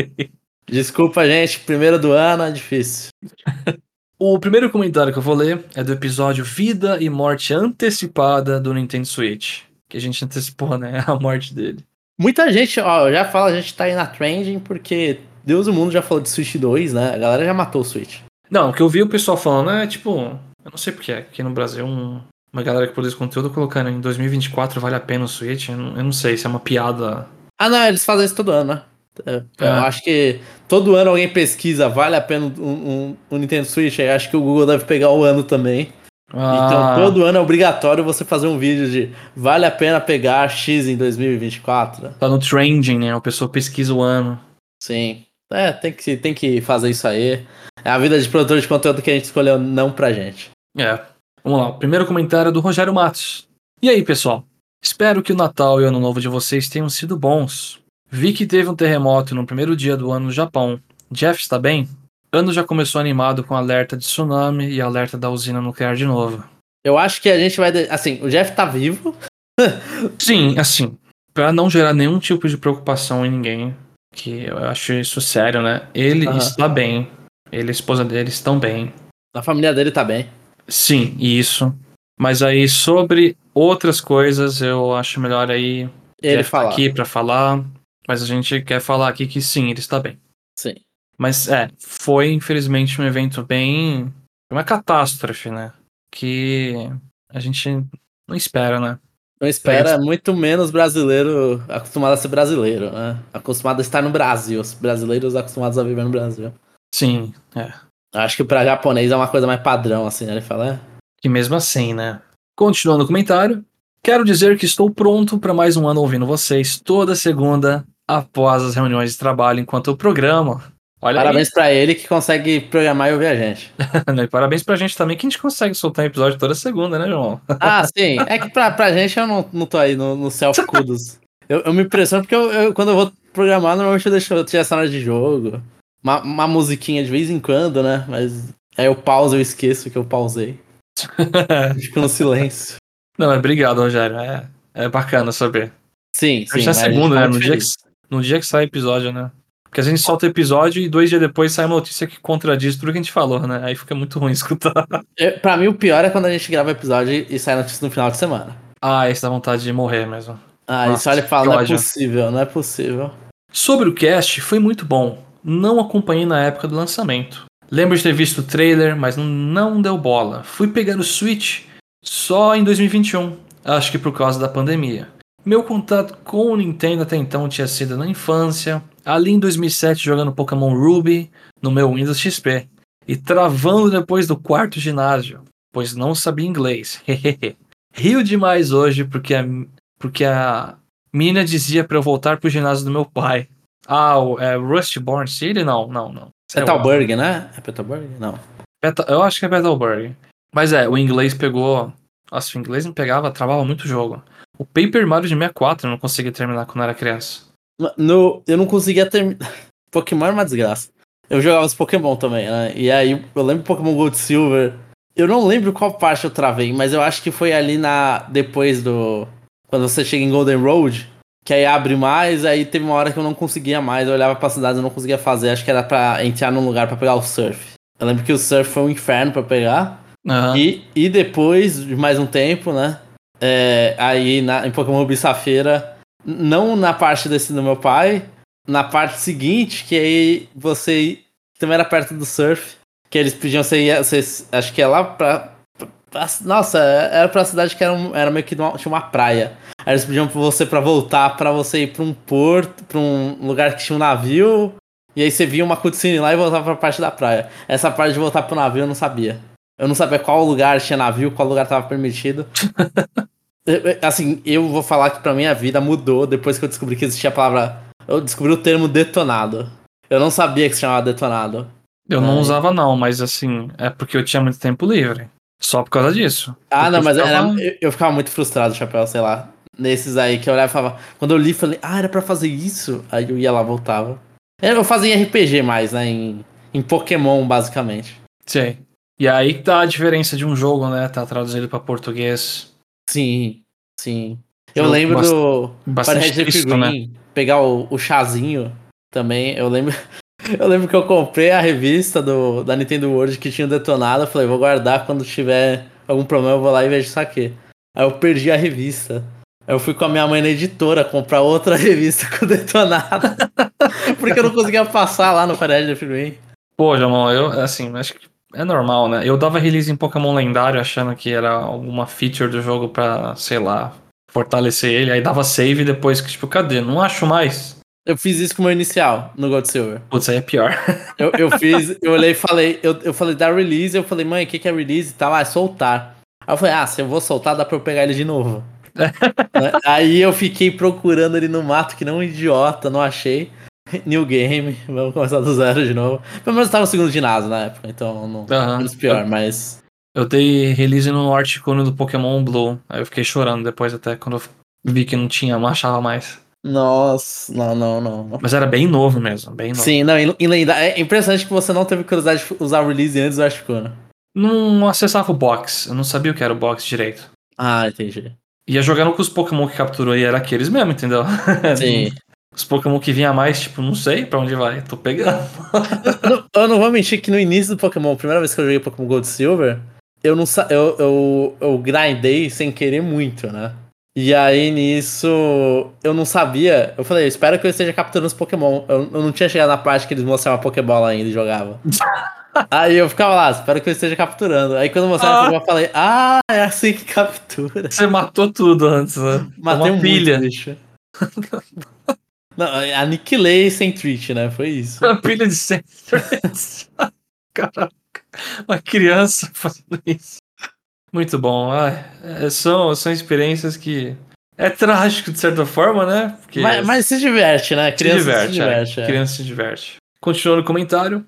Desculpa, gente, primeiro do ano é difícil. O primeiro comentário que eu vou ler é do episódio Vida e Morte Antecipada do Nintendo Switch. Que a gente antecipou, né? A morte dele. Muita gente, ó, já fala, a gente tá aí na trending porque Deus do mundo já falou de Switch 2, né? A galera já matou o Switch. Não, o que eu vi o pessoal falando é tipo. Eu não sei porque aqui no Brasil um, uma galera que produz conteúdo colocando em 2024 vale a pena o Switch. Eu não, eu não sei se é uma piada. Ah, não, eles fazem isso todo ano, né? É, eu é. acho que todo ano alguém pesquisa, vale a pena um, um, um Nintendo Switch? Eu acho que o Google deve pegar o ano também. Ah. Então todo ano é obrigatório você fazer um vídeo de vale a pena pegar X em 2024. Tá no trending, né? O pessoal pesquisa o ano. Sim. É, tem que, tem que fazer isso aí. É a vida de produtor de conteúdo que a gente escolheu não pra gente. É. Vamos lá. O primeiro comentário é do Rogério Matos. E aí, pessoal? Espero que o Natal e o Ano Novo de vocês tenham sido bons. Vi que teve um terremoto no primeiro dia do ano no Japão. Jeff está bem? Ano já começou animado com alerta de tsunami e alerta da usina nuclear de novo. Eu acho que a gente vai. Assim, o Jeff tá vivo. Sim, assim. Pra não gerar nenhum tipo de preocupação em ninguém. Que eu acho isso sério, né? Ele uhum. está bem. Ele e a esposa dele estão bem. A família dele tá bem. Sim, isso. Mas aí sobre outras coisas, eu acho melhor aí ele falar. aqui para falar. Mas a gente quer falar aqui que sim, ele está bem. Sim. Mas é, foi infelizmente um evento bem. uma catástrofe, né? Que a gente não espera, né? Não espera, muito menos brasileiro acostumado a ser brasileiro, né? Acostumado a estar no Brasil. Os brasileiros acostumados a viver no Brasil. Sim, é. Acho que pra japonês é uma coisa mais padrão, assim, né? Ele fala, é. Que mesmo assim, né? Continuando o comentário, quero dizer que estou pronto para mais um ano ouvindo vocês toda segunda após as reuniões de trabalho enquanto eu programo. Olha parabéns para ele que consegue programar e ouvir a gente. e parabéns pra gente também que a gente consegue soltar episódio toda segunda, né, João? ah, sim. É que pra, pra gente eu não, não tô aí no, no self-kudos. eu, eu me impressiono porque eu, eu, quando eu vou programar, normalmente eu deixo tirar essa hora de jogo. Uma, uma musiquinha de vez em quando, né? Mas aí eu pauso, eu esqueço que eu pausei. Fico no silêncio. Não, mas obrigado, Rogério. É, é bacana saber. Sim, sim. Hoje é segunda, né? No dia, que, no dia que sai episódio, né? Porque a gente solta o episódio e dois dias depois sai uma notícia que contradiz tudo que a gente falou, né? Aí fica muito ruim escutar. É, pra mim, o pior é quando a gente grava o episódio e sai notícia no final de semana. Ah, isso dá vontade de morrer mesmo. Ah, Nossa, isso olha e fala, não é possível, não é possível. Sobre o cast, foi muito bom. Não acompanhei na época do lançamento. Lembro de ter visto o trailer, mas não deu bola. Fui pegar o Switch só em 2021, acho que por causa da pandemia. Meu contato com o Nintendo até então tinha sido na infância, ali em 2007 jogando Pokémon Ruby no meu Windows XP e travando depois do quarto ginásio, pois não sabia inglês. Rio demais hoje porque a, porque a mina dizia para eu voltar pro ginásio do meu pai. Ah, o é Rustborn City? Não, não, não. Petalburg, né? É Petalburg? Não. Eu acho que é Petalburg. Mas é, o inglês pegou. Nossa, o inglês não pegava, travava muito o jogo. O Paper Mario de 64 eu não conseguia terminar quando era criança. No, eu não conseguia terminar. Pokémon é uma desgraça. Eu jogava os Pokémon também, né? E aí eu lembro Pokémon Gold Silver. Eu não lembro qual parte eu travei, mas eu acho que foi ali na. Depois do. Quando você chega em Golden Road. Que aí abre mais, aí teve uma hora que eu não conseguia mais. Eu olhava pra cidade e não conseguia fazer. Acho que era pra entrar num lugar para pegar o surf. Eu lembro que o surf foi um inferno para pegar. Uhum. E, e depois de mais um tempo, né? É, aí na, em Pokémon Ruby Safira, não na parte desse do meu pai, na parte seguinte, que aí você também era perto do surf, que eles pediam você ia, você, acho que é lá pra, pra, nossa, era pra cidade que era, um, era meio que uma, tinha uma praia. Aí eles pediam pra você para voltar, para você ir pra um porto, pra um lugar que tinha um navio, e aí você via uma cutscene lá e voltava pra parte da praia. Essa parte de voltar pro navio eu não sabia. Eu não sabia qual lugar tinha navio, qual lugar tava permitido. assim, eu vou falar que pra minha vida mudou depois que eu descobri que existia a palavra. Eu descobri o termo detonado. Eu não sabia que se chamava detonado. Eu não usava, não, mas assim, é porque eu tinha muito tempo livre. Só por causa disso. Ah, não, mas ficava... era, eu, eu, ficava muito frustrado, Chapéu, sei lá. Nesses aí que eu olhava e falava. Quando eu li, falei, ah, era pra fazer isso? Aí eu ia lá, voltava. Eu fazia em RPG mais, né? Em, em Pokémon, basicamente. Sim. E aí que tá a diferença de um jogo, né? Tá traduzido para português. Sim, sim. Eu jogo lembro do bastante triste, né? pegar o, o chazinho também. Eu lembro eu lembro que eu comprei a revista do, da Nintendo World que tinha detonado. Falei, vou guardar quando tiver algum problema, eu vou lá e vejo isso aqui. Aí eu perdi a revista. Eu fui com a minha mãe na editora comprar outra revista com detonado. porque eu não conseguia passar lá no Pared de Pô, Jamon, eu, assim, acho que é normal, né? Eu dava release em Pokémon lendário achando que era alguma feature do jogo pra, sei lá, fortalecer ele. Aí dava save depois que, tipo, cadê? Não acho mais. Eu fiz isso com o meu inicial no God Silver. Putz, aí é pior. eu, eu fiz, eu olhei e falei, eu, eu falei da release, eu falei, mãe, o que, que é release e tal? Ah, é soltar. Aí eu falei, ah, se eu vou soltar, dá pra eu pegar ele de novo. Né? aí eu fiquei procurando ele no mato, que não um idiota, não achei. New game, vamos começar do zero de novo. Pelo menos eu tava no segundo ginásio na época, então não uhum. menos pior, mas. Eu dei release no Articuno do Pokémon Blue. Aí eu fiquei chorando depois até quando eu vi que não tinha, não achava mais. Nossa, não, não, não. Mas era bem novo mesmo, bem novo. Sim, não, em lenda. É impressionante que você não teve curiosidade de usar o release antes do Articuno. Não acessava o box, eu não sabia o que era o box direito. Ah, entendi. Ia jogando com os Pokémon que capturou e era aqueles mesmo, entendeu? Sim. Os Pokémon que vinha mais, tipo, não sei pra onde vai, tô pegando. eu, não, eu, não, vou mentir que no início do Pokémon, a primeira vez que eu joguei Pokémon Gold Silver, eu não eu, eu, eu grindei sem querer muito, né? E aí nisso eu não sabia. Eu falei, eu espero que eu esteja capturando os Pokémon. Eu, eu não tinha chegado na parte que eles mostravam a Pokébola ainda e jogavam. aí eu ficava lá, espero que eu esteja capturando. Aí quando mostraram ah. eu falei, ah, é assim que captura. Você matou tudo antes, né? Matei uma pilha. Bicho. não, aniquilei sem treat, né? Foi isso. Uma pilha de sem Caraca. Uma criança fazendo isso. Muito bom. Ah, são, são experiências que. É trágico de certa forma, né? Porque mas, mas se diverte, né? Criança se diverte. Se diverte é. É. Criança se diverte. Continuando o comentário.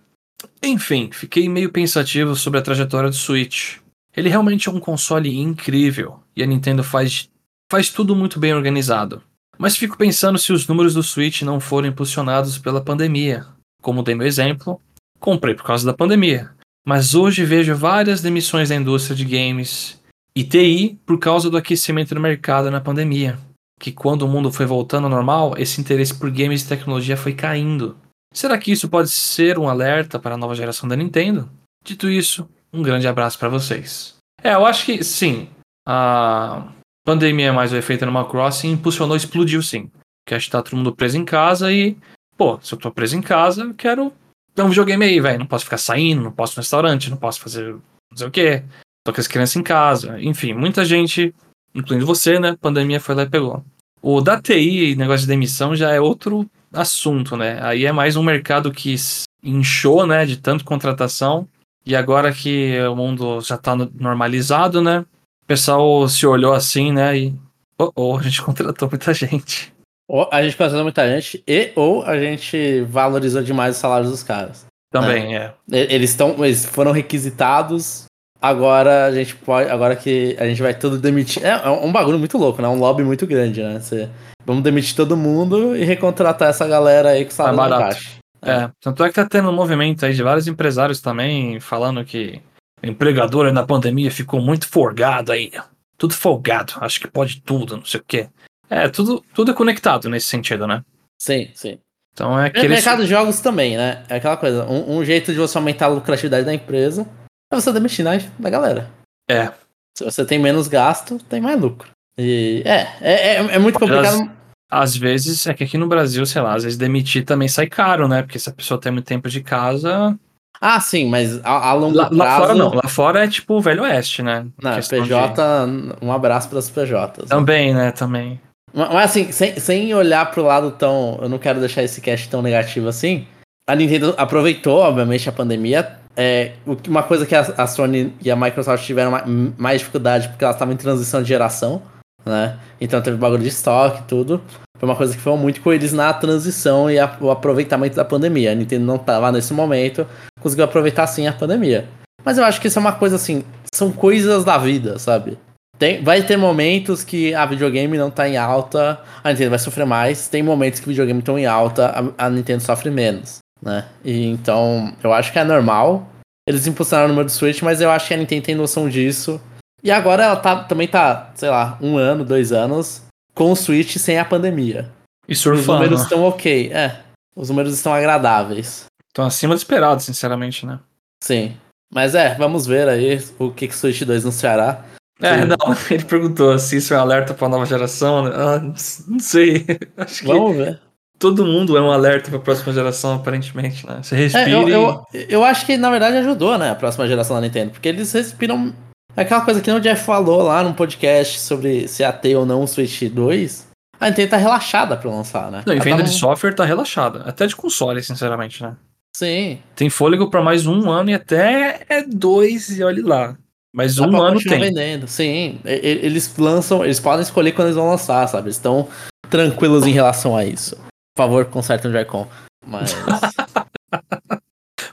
Enfim, fiquei meio pensativo sobre a trajetória do Switch. Ele realmente é um console incrível e a Nintendo faz, faz tudo muito bem organizado. Mas fico pensando se os números do Switch não foram impulsionados pela pandemia. Como dei meu exemplo, comprei por causa da pandemia. Mas hoje vejo várias demissões da indústria de games e TI por causa do aquecimento do mercado na pandemia. Que quando o mundo foi voltando ao normal, esse interesse por games e tecnologia foi caindo. Será que isso pode ser um alerta para a nova geração da Nintendo? Dito isso, um grande abraço para vocês. É, eu acho que sim. A pandemia mais o efeito Animal Crossing impulsionou, explodiu sim. Porque acho que tá todo mundo preso em casa e, pô, se eu tô preso em casa, eu quero é um videogame aí, velho. Não posso ficar saindo, não posso ir no restaurante, não posso fazer não sei o quê. Tô com as crianças em casa. Enfim, muita gente, incluindo você, né? Pandemia foi lá e pegou. O da TI, negócio de demissão, já é outro assunto, né? Aí é mais um mercado que inchou, né? De tanto contratação. E agora que o mundo já tá normalizado, né? O pessoal se olhou assim, né? E. Oh, oh, a gente contratou muita gente. Ou a gente contratou muita gente e ou a gente valorizou demais os salários dos caras. Também, né? é. Eles estão. Eles foram requisitados. Agora a gente pode. Agora que a gente vai tudo demitir. É, é um bagulho muito louco, né? Um lobby muito grande, né? Você, vamos demitir todo mundo e recontratar essa galera aí com salário é barato. baixo. É. é. Tanto é que tá tendo um movimento aí de vários empresários também falando que o empregador na pandemia ficou muito folgado aí. Tudo folgado, acho que pode tudo, não sei o quê. É, tudo, tudo é conectado nesse sentido, né? Sim, sim. Então é aquele. mercado de jogos também, né? É aquela coisa. Um, um, jeito de você aumentar a lucratividade da empresa é você demitir né, da galera. É. Se você tem menos gasto, tem mais lucro. E é, é, é, é muito complicado. Às, às, vezes, é que aqui no Brasil, sei lá, às vezes demitir também sai caro, né? Porque se a pessoa tem muito tempo de casa. Ah, sim, mas a, a longo lá, prazo. Lá fora não, lá fora é tipo o Velho Oeste, né? Não, PJ, de... um abraço para os PJs. Também, né? Também. Mas assim, sem, sem olhar pro lado tão. Eu não quero deixar esse cast tão negativo assim. A Nintendo aproveitou, obviamente, a pandemia. É, uma coisa que a, a Sony e a Microsoft tiveram mais, mais dificuldade porque elas estavam em transição de geração, né? Então teve bagulho de estoque e tudo. Foi uma coisa que foi muito com eles na transição e a, o aproveitamento da pandemia. A Nintendo não estava nesse momento, conseguiu aproveitar sim a pandemia. Mas eu acho que isso é uma coisa assim, são coisas da vida, sabe? Tem, vai ter momentos que a videogame não tá em alta, a Nintendo vai sofrer mais. Tem momentos que videogame estão em alta, a, a, Nintendo sofre menos, né? E então, eu acho que é normal. Eles impulsionaram o número do Switch, mas eu acho que a Nintendo tem noção disso. E agora ela tá, também tá, sei lá, um ano, dois anos, com o Switch sem a pandemia. E surfando. Os números estão ok, é. Os números estão agradáveis. Estão acima do esperado, sinceramente, né? Sim. Mas é, vamos ver aí o que, que o Switch 2 anunciará. É, não, ele perguntou se isso é um alerta para a nova geração. Né? Ah, não sei. Acho Vamos ver. Todo mundo é um alerta para a próxima geração, aparentemente, né? Você respira. É, eu, eu, eu, acho que na verdade ajudou, né? A próxima geração da Nintendo, porque eles respiram. Aquela coisa que o Jeff falou lá no podcast sobre se ter ou não o Switch 2. A Nintendo tá relaxada para lançar, né? Não, e venda tá de software tá relaxada. Até de console, sinceramente, né? Sim. Tem fôlego para mais um ano e até é dois, e olhe lá. Mas Dá um ano tem. vendendo. Sim, eles lançam, eles podem escolher quando eles vão lançar, sabe? Eles estão tranquilos em relação a isso. Por favor, consertem o Joy-Con. Mas.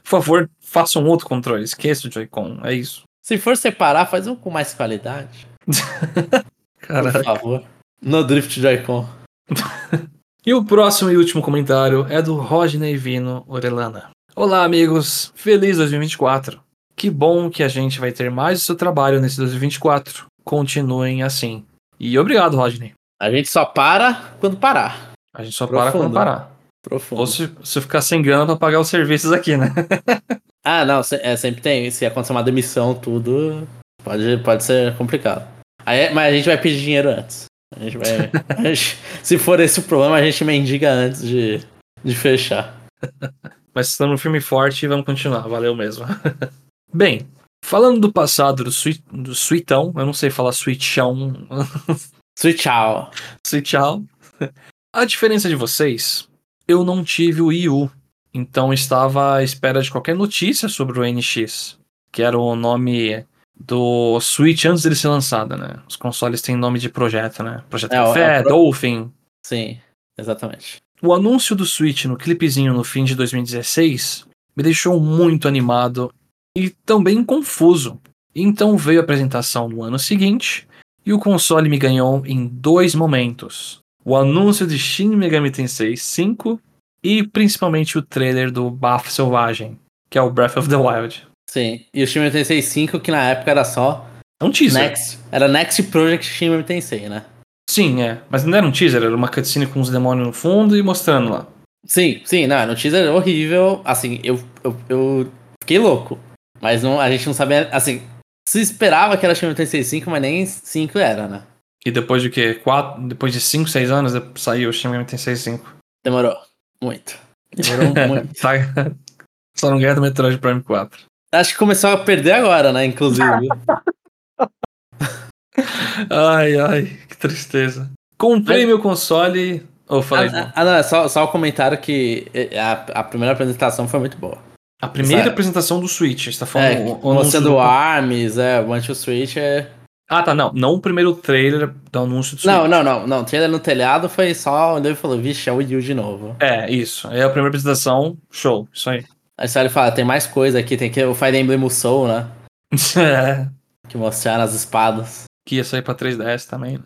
Por favor, faça um outro controle. Esqueça o Joy-Con. É isso. Se for separar, faz um com mais qualidade. Caraca. Por favor. No Drift Joy-Con. e o próximo e último comentário é do Rodney Vino Orelana. Olá, amigos. Feliz 2024. Que bom que a gente vai ter mais o seu trabalho nesse 2024. Continuem assim. E obrigado, Rodney. A gente só para quando parar. A gente só Profundo. para quando parar. Profundo. Ou se, se ficar sem grana pra pagar os serviços aqui, né? ah, não, é, sempre tem. Se acontecer uma demissão, tudo, pode, pode ser complicado. Aí, mas a gente vai pedir dinheiro antes. A gente vai. a gente- se for esse o problema, a gente mendiga antes de, de fechar. Mas estamos no filme forte e vamos continuar, valeu mesmo. Bem, falando do passado do, sweet, do Sweetão, eu não sei falar Switch out. Sweetchão. A diferença de vocês, eu não tive o Wii U, então estava à espera de qualquer notícia sobre o NX, que era o nome do Switch antes dele ser lançado, né? Os consoles têm nome de projeto, né? Projeto É, Café, é pro- Dolphin. Sim, exatamente. O anúncio do Switch no clipezinho no fim de 2016 me deixou muito animado e também confuso. Então veio a apresentação no ano seguinte e o console me ganhou em dois momentos: o anúncio de Shin Megami Tensei 5 e principalmente o trailer do Bafo Selvagem, que é o Breath of the Wild. Sim. E o Shin Megami Tensei 5, que na época era só É um teaser. Next. Era Next Project Shin Megami Tensei, né? Sim, é. Mas não era um teaser, era uma cutscene com os demônios no fundo e mostrando lá. Sim, sim, não, no teaser é horrível. Assim, eu, eu, eu fiquei louco. Mas não, a gente não sabia. Assim, se esperava que era Shin Megami Tensei 5, mas nem 5 era, né? E depois de quê? Quatro, depois de 5, 6 anos saiu o Shin Megami Tensei 5. Demorou. Muito. Demorou muito. Tá- Só não ganha do Metroid Prime 4. Acho que começou a perder agora, né? Inclusive. Ai, ai, que tristeza. Comprei Mas- meu console. Ô, falei. ah, ah, não, é só, só o comentário que eh, a, a primeira apresentação foi muito boa. A primeira apresentação do Switch. Você tá falando É, o- o anúncio mostrando do- o ARMS, é, o One Switch é. Ah, tá, não. Não o primeiro trailer do anúncio do Switch. Não, não, não, não. Trailer no telhado foi só onde ele falou, vixe, é o Wii U de novo. É, isso. É a primeira apresentação. Show. Isso aí. Aí só ele fala, tem mais coisa aqui, tem que o Fire Emblem Soul, né? é. Que mostraram as espadas. Que ia sair pra 3DS também. né?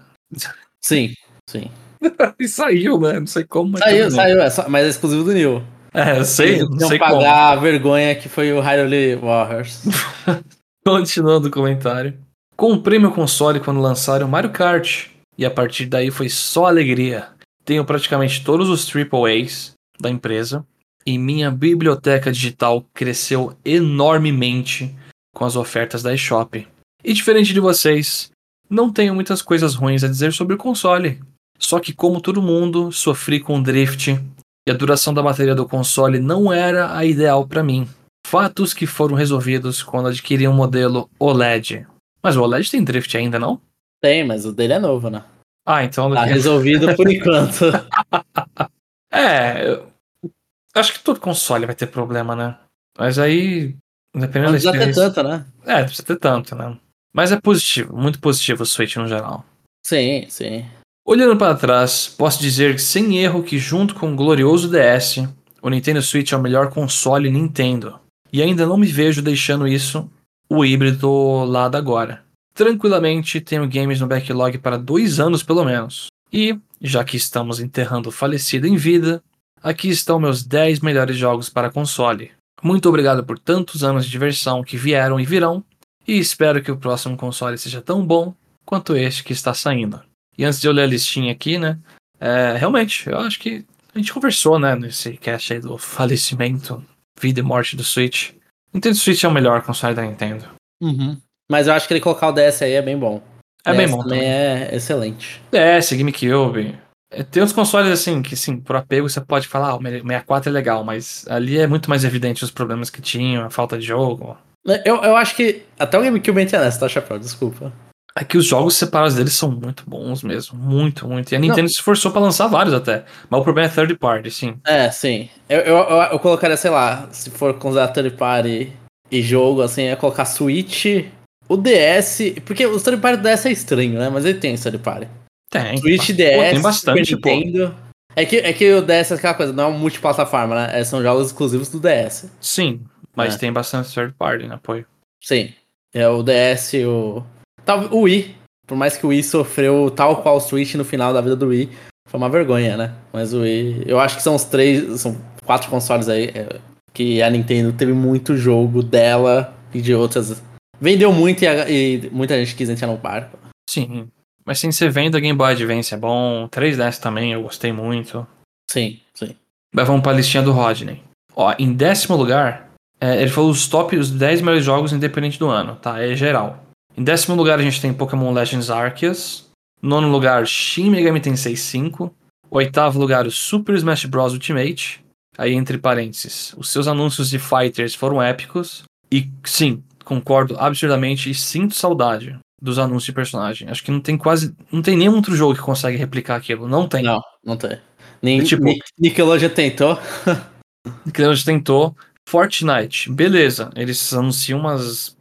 Sim, sim. e saiu, né? Não sei como, mas. Saiu, saiu, é só- mas é exclusivo do New. É, eu sei, Eles não sei pagar como. a vergonha que foi o Hyrule Warriors. Continuando o comentário. Comprei meu console quando lançaram Mario Kart. E a partir daí foi só alegria. Tenho praticamente todos os AAAs da empresa. E minha biblioteca digital cresceu enormemente com as ofertas da eShop. E diferente de vocês, não tenho muitas coisas ruins a dizer sobre o console. Só que, como todo mundo, sofri com drift e a duração da bateria do console não era a ideal para mim. Fatos que foram resolvidos quando adquiri um modelo OLED. Mas o OLED tem drift ainda, não? Tem, mas o dele é novo, né? Ah, então. Tá resolvido por enquanto. É. eu- Acho que todo console vai ter problema, né? Mas aí. Dependendo Não da precisa ter experiência. tanto, né? É, não precisa ter tanto, né? Mas é positivo, muito positivo o Switch no geral. Sim, sim. Olhando para trás, posso dizer sem erro que junto com o glorioso DS, o Nintendo Switch é o melhor console Nintendo. E ainda não me vejo deixando isso, o híbrido lado agora. Tranquilamente tenho games no backlog para dois anos pelo menos. E, já que estamos enterrando o falecido em vida, aqui estão meus 10 melhores jogos para console. Muito obrigado por tantos anos de diversão que vieram e virão, e espero que o próximo console seja tão bom quanto este que está saindo. E antes de eu ler a listinha aqui, né? é, realmente, eu acho que a gente conversou, né, nesse cast aí do falecimento, vida e morte do Switch. Nintendo Switch é o melhor console da Nintendo. Mas eu acho que ele colocar o DS aí é bem bom. É DS bem bom também também. é excelente. DS, GameCube. É, Tem uns consoles assim que, sim, por apego você pode falar, ah, o 64 é legal, mas ali é muito mais evidente os problemas que tinham, a falta de jogo. Eu, eu acho que até o GameCube entra nessa, tá, Chapéu? Desculpa. É que os jogos separados deles são muito bons mesmo. Muito, muito. E a Nintendo se esforçou pra lançar vários até. Mas o problema é third party, sim. É, sim. Eu, eu, eu, eu colocaria, sei lá, se for considerar third party e jogo, assim, é colocar Switch, o DS. Porque o third party do DS é estranho, né? Mas ele tem third party. Tem. Switch, Pô, DS, tem bastante, Super pô. Nintendo. É que, é que o DS é aquela coisa, não é um multiplataforma, né? É, São jogos exclusivos do DS. Sim, mas É. tem bastante third party, né? Apoio. Sim. É o DS, o. Tal, o Wii. Por mais que o Wii sofreu tal qual o Switch no final da vida do Wii, foi uma vergonha, né? Mas o Wii. Eu acho que são os três. São quatro consoles aí é, que a Nintendo teve muito jogo dela e de outras. Vendeu muito e, a- e muita gente quis entrar no barco. Sim. Mas sem ser venda, Game Boy Advance é bom. 3DS também, eu gostei muito. Sim, sim. Mas vamos pra listinha do Rodney. Ó, em décimo lugar, é, ele falou os top, os 10 melhores jogos independentes do ano, tá? É geral. Em décimo lugar a gente tem Pokémon Legends Arceus. Nono lugar, Shin Megami Tensei 5. Oitavo lugar, o Super Smash Bros. Ultimate. Aí, entre parênteses, os seus anúncios de Fighters foram épicos. E sim, concordo absurdamente e sinto saudade dos anúncios de personagem. Acho que não tem quase. Não tem nenhum outro jogo que consegue replicar aquilo. Não tem. Não, não tem. Nem, É tipo- Nic- Nickelodeon tentou. gente tentou. Fortnite, beleza. Eles anunciam umas.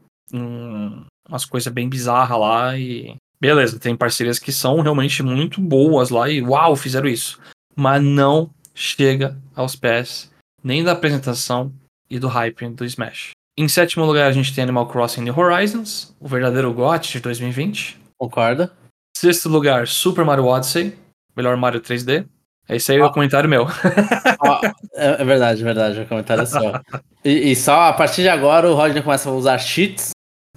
Umas coisas bem bizarras lá e. Beleza, tem parcerias que são realmente muito boas lá e uau, fizeram isso. Mas não chega aos pés nem da apresentação e do hype do Smash. Em sétimo lugar, a gente tem Animal Crossing New Horizons, o verdadeiro GOT de 2020. Concorda? Sexto lugar, Super Mario Odyssey, melhor Mario 3D. Esse aí é o comentário meu. Ó, é, é verdade, é verdade. O comentário é só. E, e só a partir de agora o Rodney começa a usar cheats.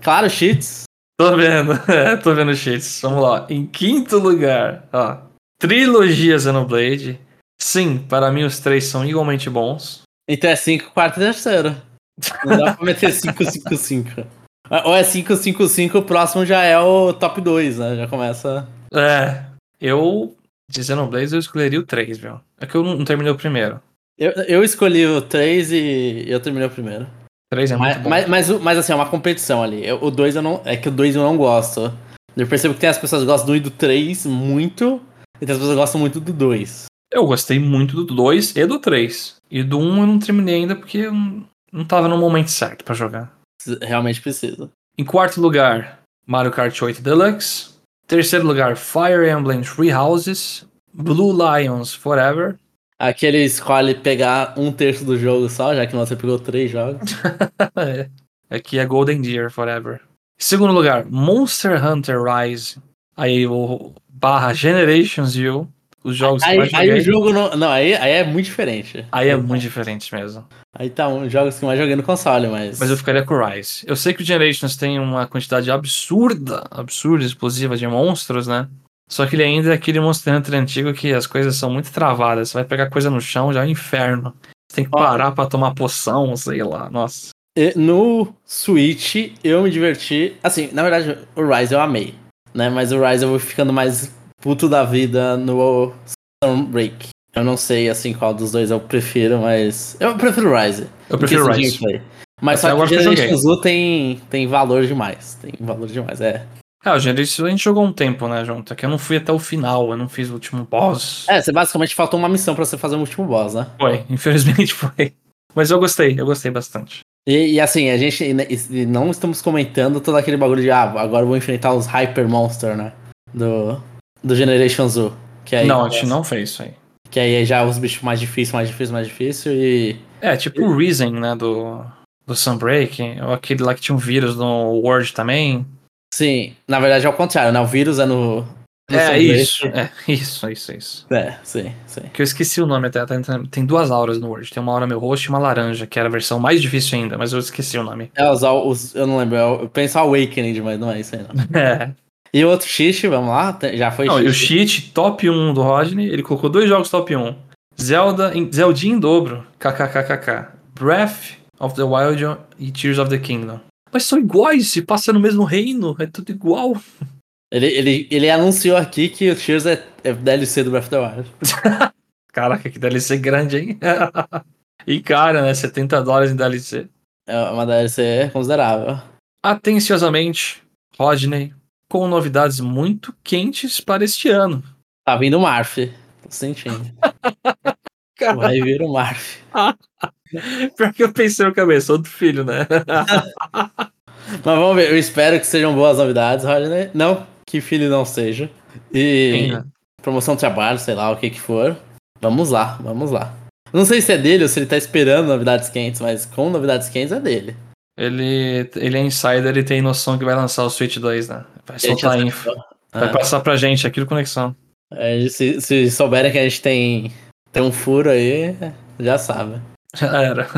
Claro, cheats. Tô vendo, é, tô vendo cheats. Vamos lá. Em quinto lugar, ó. Trilogia Xenoblade. Sim, para mim os três são igualmente bons. Então é 5, quarto e terceiro. Não dá pra meter 5, 5, 5. Ou é 5, 5, 5, o próximo já é o top 2, né? Já começa. É, eu. De Xenoblade eu escolheria o 3, viu? É que eu não, não terminei o primeiro. Eu, eu escolhi o 3 e eu terminei o primeiro. O 3 é muito Mas, bom. mas, mas, mas assim, é uma competição ali. Eu- o 2 eu não. É que o 2 eu não gosto. Eu percebo que tem as pessoas que gostam do 1 e do 3 muito. E tem as pessoas que gostam muito do 2. Eu gostei muito do 2 e do 3. E do 1 eu não terminei ainda porque eu não, não tava no momento certo pra jogar. Realmente precisa. Em quarto lugar, Mario Kart 8 Deluxe. Terceiro lugar, Fire Emblem Three Houses. Blue Lions Forever. Aqui ele escolhe pegar um terço do jogo só, já que você pegou três jogos. é. Aqui é Golden Deer Forever. Segundo lugar, Monster Hunter Rise. Aí o barra Generations U. Os jogos que Aí, mais aí o jogo não. Não, aí, aí é muito diferente. Aí é muito diferente mesmo. Aí tá um jogos que eu mais joguei no console, mas. Mas eu ficaria com o Rise. Eu sei que o Generations tem uma quantidade absurda, absurda, explosiva de monstros, né? Só que ele ainda é aquele Monster Hunter antigo que as coisas são muito travadas. Você vai pegar coisa no chão, já é um inferno. Você tem que parar pra tomar poção, sei lá. Nossa. No Switch eu me diverti. Assim, na verdade, o Rise eu amei. Né? Mas o Rise eu vou ficando mais puto da vida no Sunbreak. Eu não sei assim qual dos dois eu prefiro, mas. Eu prefiro o Rise. Eu prefiro de Rise. gameplay. Mas Até só que. Generation Z tem, tem valor demais. Tem valor demais, é. É, o Generations a gente jogou um tempo, né, junto? É que eu não fui até o final, eu não fiz o último boss. É, você basicamente faltou uma missão pra você fazer o último boss, né? Foi, infelizmente foi. Mas eu gostei, eu gostei bastante. E, e assim, a gente e- e não estamos comentando todo aquele bagulho de ah, agora eu vou enfrentar os Hyper Monster, né? Do, do Generation Z. Que aí, não, a gente não fez isso aí. Que aí é já os bichos mais difíceis, mais difícil, mais difícil e. É, tipo o Reason, né, do, do Sunbreak, ou aquele lá que tinha um vírus no Word também. Sim, na verdade é o contrário, né? O vírus é no. no É isso, é isso, isso, isso. É, sim, sim. Que eu esqueci o nome até, tá entrando- tem duas auras no Word. Tem uma aura meu roxo e uma laranja, que era a versão mais difícil ainda, mas eu esqueci o nome. É, os, os, eu não lembro, eu, eu penso Awakening, mas não é isso aí não. É. E o outro cheat, vamos lá? Já foi Não, e o cheat. cheat top 1 do Rodney, ele colocou dois jogos top 1. Zelda, em, Zeldinha em dobro, kkkk. Breath of the Wild e Tears of the Kingdom. Mas são iguais, se passa no mesmo reino, é tudo igual. Ele, ele, ele anunciou aqui que o Tears é, é DLC do Breath of the Wild. Caraca, que DLC grande, hein? e cara, né? 70 dólares em DLC. É uma DLC considerável. Atenciosamente, Rodney, com novidades muito quentes para este ano. Tá vindo o Marf. Tô sentindo. Vai vir o Marf. Pior que eu pensei no cabeça, outro filho, né? Mas vamos ver, eu espero que sejam boas novidades, Rodney. Não que filho não seja. E Sim, né? promoção de trabalho, sei lá o que que for. Vamos lá, vamos lá. Não sei se é dele ou se ele tá esperando novidades quentes, mas com novidades quentes é dele. Ele, ele é insider, ele tem noção que vai lançar o Switch 2, né? Vai soltar info. acertou. Vai Ah, passar pra gente aqui no Conexão. é, se, se souberem que a gente tem, tem um furo aí, já sabe. Já era.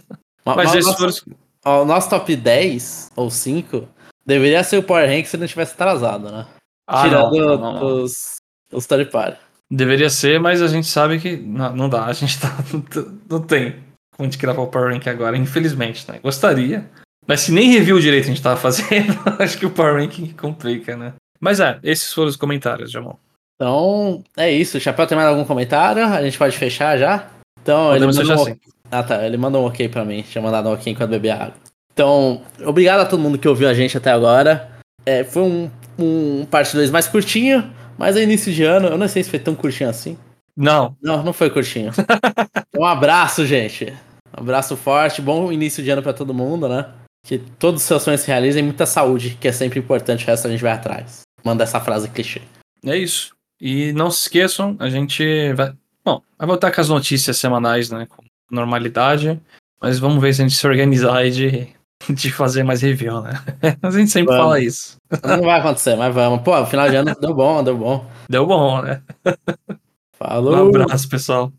Ma- Mas mas esses nosso, foram. os- ó, o nosso top 10 ou 5 deveria ser o Power Rank se não tivesse atrasado, né? Ah, Tirando não, não, não, os, os third party. Deveria ser, mas a gente sabe que não, não dá. A gente tá, não tem como gente gravar o Power Rank agora, infelizmente, né? Gostaria. Mas se nem review direito a gente tava fazendo, acho que o Power Ranking complica, né? Mas é, esses foram os comentários, Jamon. Então, é isso. O Chapéu tem mais algum comentário? A gente pode fechar já? Então, Podemos ele fechar um... ah, tá. ele mandou um ok pra mim. Tinha mandado um ok enquanto bebia água. Então, obrigado a todo mundo que ouviu a gente até agora. É, foi um, um parte 2 mais curtinho, mas é início de ano. Eu não sei se foi tão curtinho assim. Não, Não, não foi curtinho. um abraço, gente. Um abraço forte, bom início de ano pra todo mundo, né? Que todos os seus sonhos se realizem, muita saúde, que é sempre importante, o resto a gente vai atrás. Manda essa frase clichê. é isso. E não se esqueçam, a gente vai. Bom, vai voltar com as notícias semanais, né? Com normalidade. Mas vamos ver se a gente se organizar aí de, de fazer mais review, né? A gente sempre Vamos. fala isso. Não vai acontecer, mas vamos. Pô, final de ano deu bom, deu bom. Deu bom, né? Falou! Um abraço, pessoal.